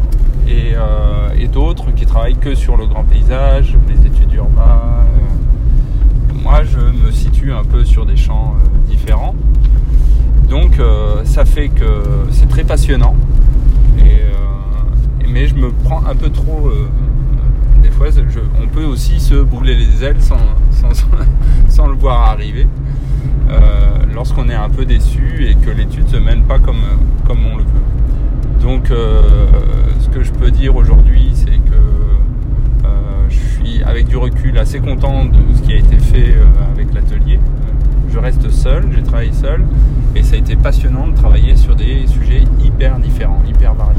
Et, euh, et d'autres qui travaillent que sur le grand paysage, les études urbaines. moi, je me situe un peu sur des champs euh, différents. Donc, euh, ça fait que c'est très passionnant. Mais je me prends un peu trop. des fois, on peut aussi se brûler les ailes sans, le voir arriver. Lorsqu'on est un peu déçu et que l'étude se mène pas comme, comme on le veut. Donc, euh, ce que je peux dire aujourd'hui, c'est que euh, je suis avec du recul assez content de ce qui a été fait euh, avec l'atelier. Je reste seul, j'ai travaillé seul, et ça a été passionnant de travailler sur des sujets hyper différents, hyper variés.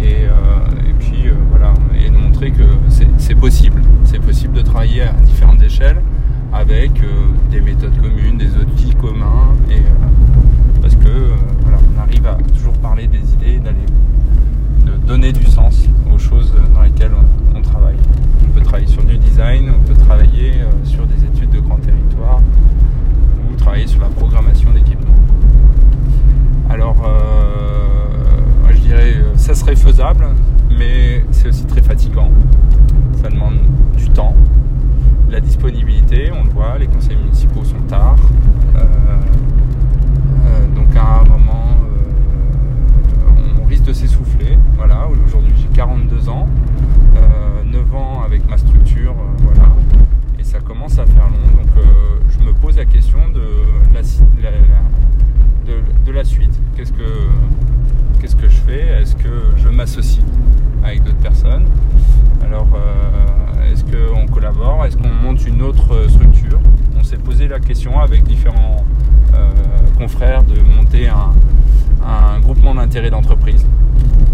Et, puis voilà, et de montrer que c'est possible. C'est possible de travailler à différentes échelles avec euh, des méthodes communes, des outils communs, et, euh, parce que euh, on arrive à toujours parler des idées, d'aller de donner du sens aux choses dans lesquelles on, travaille. On peut travailler sur du design, on peut travailler sur des études de grand territoire ou travailler sur la programmation d'équipements. Alors, je dirais, ça serait faisable, mais c'est aussi très fatigant. Ça demande du temps, la disponibilité, on le voit, les conseils municipaux sont tard. Euh, euh, donc à un moment, euh, on risque de s'essouffler. Voilà, aujourd'hui j'ai 42 ans, euh, 9 ans avec ma structure, voilà, et ça commence à faire long. Donc je me pose la question de la, suite. Qu'est-ce que qu'est-ce que je fais? Est-ce que je m'associe? S'est posé la question avec différents euh, confrères de monter un, un groupement d'intérêt d'entreprise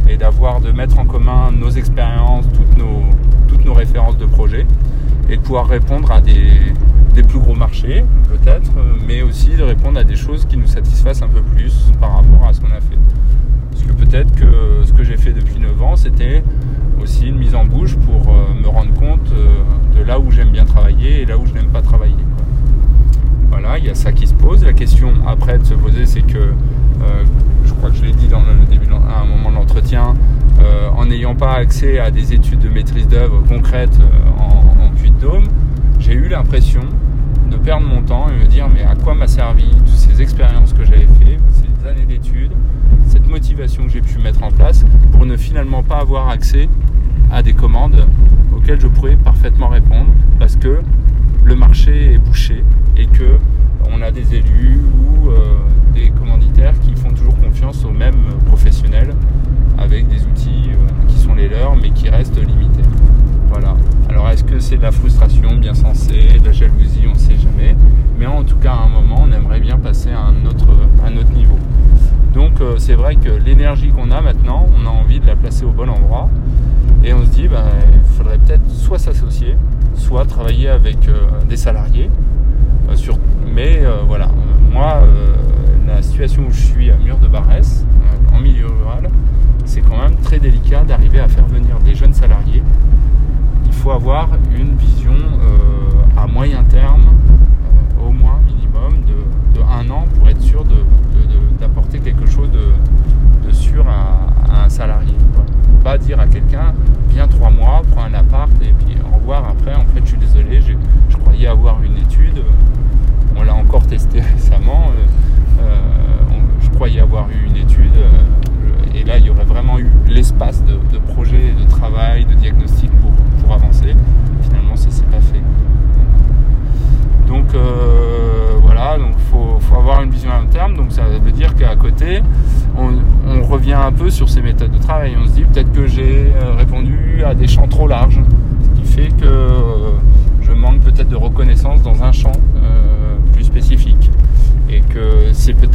et d'avoir de mettre en commun nos expériences, toutes nos, toutes nos références de projet et de pouvoir répondre à des, des plus gros marchés peut-être, mais aussi de répondre à des choses qui nous satisfassent un peu plus par rapport à ce qu'on a fait. Parce que peut-être que ce que j'ai fait depuis 9 ans, c'était aussi une mise en bouche pour euh, me rendre compte euh, de là où j'aime bien travailler et là où je n'aime pas travailler. Voilà, il y a ça qui se pose. La question après de se poser, c'est que, euh, je crois que je l'ai dit dans à un moment de l'entretien, euh, en n'ayant pas accès à des études de maîtrise d'œuvre concrètes euh, en, en puits de dôme, j'ai eu l'impression de perdre mon temps et me dire mais à quoi m'a servi toutes ces expériences que j'avais fait, ces années d'études, cette motivation que j'ai pu mettre en place pour ne finalement pas avoir accès à des commandes auxquelles je pourrais parfaitement répondre parce que le marché est bouché et que on a des élus ou euh, des commanditaires qui font toujours confiance aux mêmes professionnels avec des outils euh, qui sont les leurs mais qui restent limités. Alors est-ce que c'est de la frustration bien sensée, de la jalousie, on ne sait jamais. Mais en tout cas à un moment on aimerait bien passer à un autre, niveau. Donc euh, c'est vrai que l'énergie qu'on a maintenant, on a envie de la placer au bon endroit. Et on se dit, ben, il faudrait peut-être soit s'associer, soit travailler avec euh, des salariés. Euh. Mais voilà, moi, la situation où je suis à Mur de Barès, euh, en milieu rural, c'est quand même très délicat d'arriver à faire venir des jeunes salariés. Il faut avoir une vision euh, à moyen terme, euh, au moins minimum, de, un an pour être sûr d'apporter quelque chose de, sûr à, un salarié. Pas dire à quelqu'un, viens trois mois, prends un appart et puis au revoir après. En fait, je suis désolé, je croyais avoir une étude. On l'a encore testé récemment. euh, euh, je croyais avoir eu une étude. euh, et là, il y aurait vraiment eu l'espace de, projet, de travail, de diagnostic pour, pour avancer. Finalement, ça s'est pas fait. Donc voilà, donc faut, avoir une vision à long terme. Donc ça veut dire qu'à côté, on, on revient un peu sur ces méthodes de travail. On se dit peut-être que j'ai répondu à des champs trop larges, ce qui fait que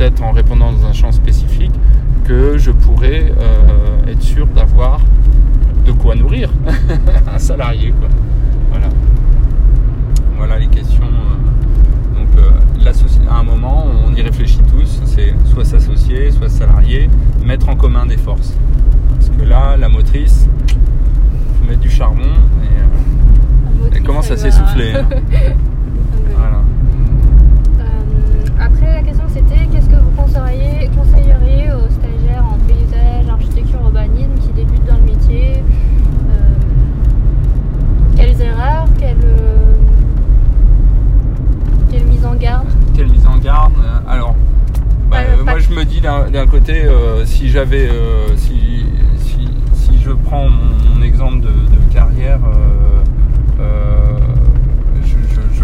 peut-être en répondant dans un champ spécifique que je pourrais euh, être sûr d'avoir de quoi nourrir un salarié. Quoi. Voilà. Voilà les questions. euh, donc euh, à un moment, on y réfléchit tous, c'est soit s'associer, soit salarié, mettre en commun des forces. Parce que là, la motrice, faut mettre du charbon et euh, elle commence à s'essouffler. hein. Voilà. Après, la question c'était conseilleriez, aux stagiaires en paysage, architecture, urbanisme qui débutent dans le métier euh, Quelles erreurs quelles, euh, quelle mise en garde? Quelle mise en garde? Alors, bah, moi je me dis d'un côté, euh, si j'avais. Si, si, je prends mon, exemple de carrière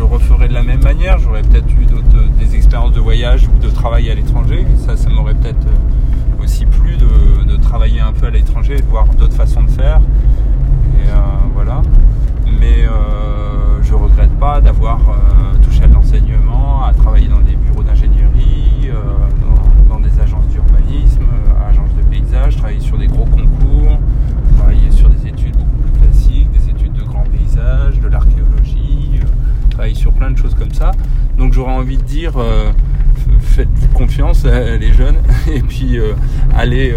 je, referais de la même manière. J'aurais peut-être eu des expériences de voyage ou de travail à l'étranger. Ça, ça m'aurait peut-être aussi plu de, travailler un peu à l'étranger de voir d'autres façons de faire. Et voilà. Mais je regrette pas d'avoir touché à l'enseignement, à travailler dans des bureaux d'ingénierie, dans, des agences d'urbanisme, agences de paysage, travailler sur des gros concours, travailler sur des études beaucoup plus classiques, des études de grands paysages, de l'archéologie, sur plein de choses comme ça. Donc j'aurais envie de dire, faites confiance les jeunes et puis allez,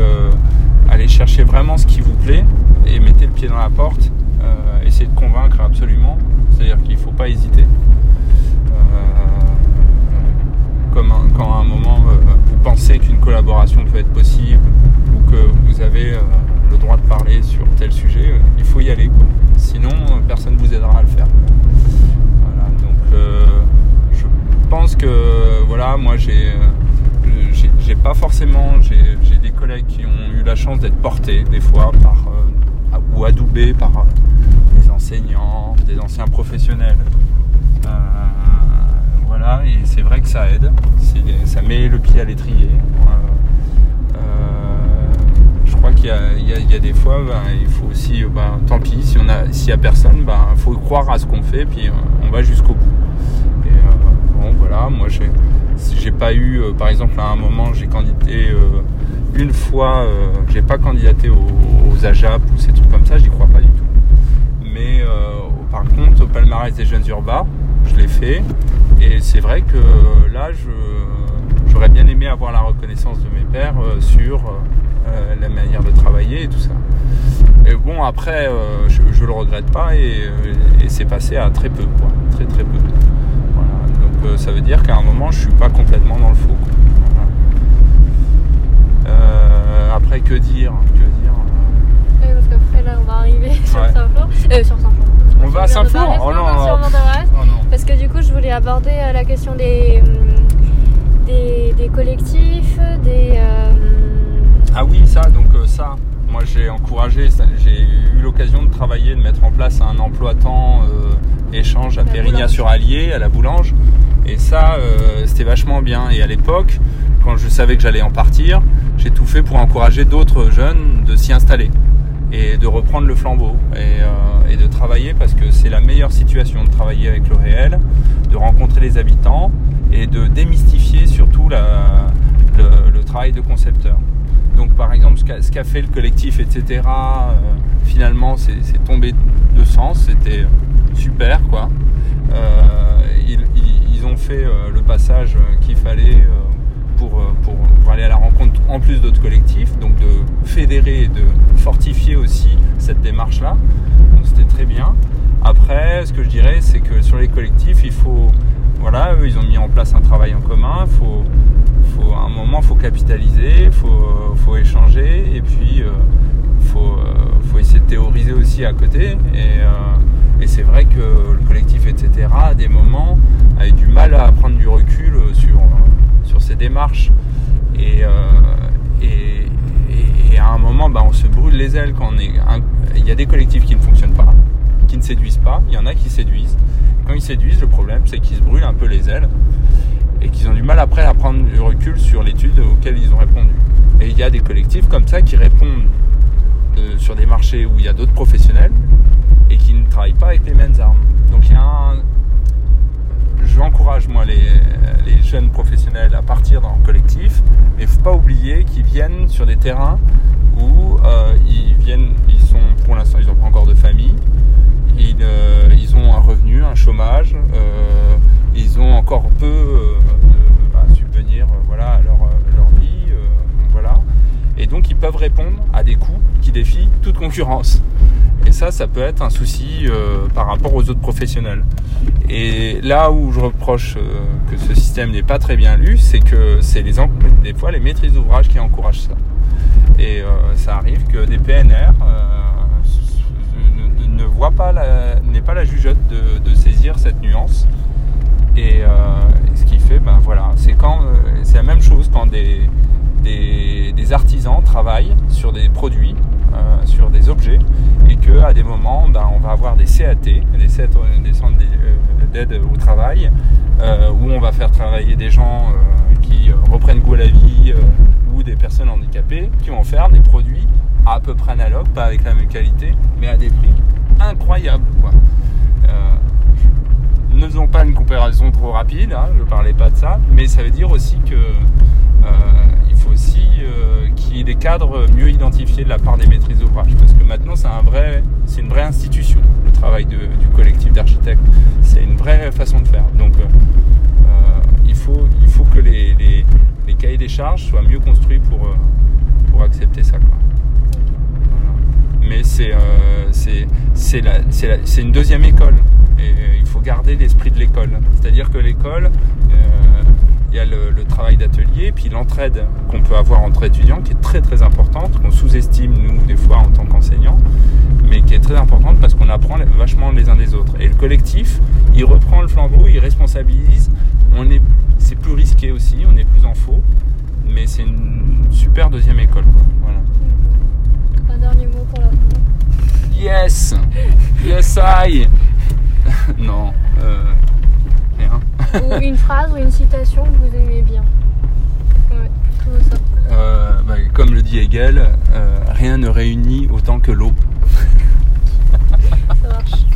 allez chercher vraiment ce qui vous plaît et mettez le pied dans la porte. essayez de convaincre absolument, c'est-à-dire qu'il ne faut pas hésiter. comme quand à un moment vous pensez qu'une collaboration peut être possible ou que vous avez le droit de parler sur tel sujet, il faut y aller. Sinon, personne ne vous aidera à le faire. Je pense que voilà, moi j'ai j'ai pas forcément, j'ai des collègues qui ont eu la chance d'être portés des fois par ou adoubés par des enseignants, des anciens professionnels. voilà, et c'est vrai que ça aide, ça met le pied à l'étrier. je crois qu'il y, a des fois, ben, il faut aussi, ben, tant pis, si on a, s'il n'y a personne, il ben, faut croire à ce qu'on fait, puis on va jusqu'au bout. Voilà, moi j'ai j'ai pas eu, euh, par exemple, à un moment, j'ai candidaté euh, une fois, euh, j'ai pas candidaté aux, AJAP ou ces trucs comme ça, j'y crois pas du tout. Mais par contre, au palmarès des jeunes urbains, je l'ai fait. Et c'est vrai que là, j'aurais bien aimé avoir la reconnaissance de mes pairs sur la manière de travailler et tout ça. Et bon, après, je, je le regrette pas et, et c'est passé à très peu, quoi. Très très peu. Euh, ça veut dire qu'à un moment je suis pas complètement dans le faux. Euh, après que dire, que dire oui, parce qu'après là on va arriver sur Saint-Flour. Euh, sur Saint-Flour. On va à Saint-Flour Oh non, oh Parce que du coup je voulais aborder la question des, hum, des, collectifs, des. Ah oui ça, donc ça, moi j'ai encouragé, j'ai eu l'occasion de travailler, de mettre en place un emploi temps échange à Périgny-sur-Allier, à la Boulange. Et ça, euh, c'était vachement bien. Et à l'époque, quand je savais que j'allais en partir, j'ai tout fait pour encourager d'autres jeunes de s'y installer et de reprendre le flambeau et, euh, de travailler parce que c'est la meilleure situation de travailler avec le réel, de rencontrer les habitants et de démystifier surtout le, travail de concepteur. Donc par exemple ce qu'a fait le collectif, etc., euh, finalement c'est tombé de sens, c'était super quoi. ils, ont fait euh, le passage qu'il fallait euh, pour, euh, pour, pour, aller à la rencontre en plus d'autres collectifs, donc de fédérer et de fortifier aussi cette démarche-là. Donc c'était très bien. Après, ce que je dirais, c'est que sur les collectifs, il faut, voilà, eux, ils ont mis en place un travail en commun. Faut, faut, à un moment, il faut capitaliser, il faut, faut, échanger, et puis il faut, faut, essayer de théoriser aussi à côté. Et, et c'est vrai que le collectif, etc., à des moments, avait du mal à prendre du recul sur, sur ces démarches. Et, euh, et, à un moment, bah, on se brûle les ailes quand on est. Il y a des collectifs qui ne fonctionnent pas, qui ne séduisent pas. Il y en a qui séduisent. Quand ils séduisent, le problème, c'est qu'ils se brûlent un peu les ailes et qu'ils ont du mal après à prendre du recul sur l'étude auquel ils ont répondu. Et il y a des collectifs comme ça qui répondent euh, sur des marchés où il y a d'autres professionnels et qui ne travaillent pas avec les mêmes armes. Donc il y a un... J'encourage moi les, jeunes professionnels à partir dans le collectif, mais il ne faut pas oublier qu'ils viennent sur des terrains où euh, ils viennent, ils sont pour l'instant ils n'ont pas encore de famille, ils, euh, ils, ont un revenu, un chômage, ils ont encore peu de, à subvenir voilà, à leur, leur vie, voilà, et donc ils peuvent répondre à des coûts qui défient toute concurrence. Et ça, ça peut être un souci euh, par rapport aux autres professionnels. Et là où je reproche euh, que ce système n'est pas très bien lu, c'est que c'est les des fois les maîtrises d'ouvrage qui encouragent ça. Et euh, ça arrive que des PNR ne, ne voient pas n'est pas la jugeote de, saisir cette nuance. Et ce qui fait, ben voilà, c'est quand c'est la même chose quand des, des, artisans travaillent sur des produits, euh, sur des objets, et qu'à des moments, ben, on va avoir des CAT, des, centres euh, d'aide au travail, euh, où on va faire travailler des gens euh, qui euh, reprennent goût à la vie euh, ou des personnes handicapées, qui vont faire des produits à peu près analogues, pas avec la même qualité, mais à des prix incroyables. Quoi. Euh, ne faisons pas une comparaison trop rapide, hein, je parlais pas de ça, mais ça veut dire aussi que euh, faut aussi euh, qu'il y ait des cadres mieux identifiés de la part des maîtrises d'ouvrage, parce que maintenant c'est un vrai, c'est une vraie institution, le travail du collectif d'architectes, c'est une vraie façon de faire. Donc euh, il faut, il faut que les, les- cahiers des charges soient mieux construits pour, pour accepter ça. Mais c'est euh, c'est- une deuxième école. Et euh, il faut garder l'esprit de l'école. C'est-à-dire que l'école, euh, il y a le, travail d'atelier, puis l'entraide qu'on peut avoir entre étudiants, qui est très très importante, qu'on sous-estime nous des fois en tant qu'enseignants, mais qui est très importante parce qu'on apprend vachement les uns des autres. Et le collectif, il reprend le flambeau, il responsabilise. On est, c'est plus risqué aussi, on est plus en faux, mais c'est une super deuxième école. Voilà. Un dernier mot pour la fin. Yes, yes I. non, euh, rien. ou une phrase ou une citation que vous aimez bien. Ouais, tout ça. Euh, bah, comme le dit Hegel, euh, rien ne réunit autant que l'eau. Ça marche.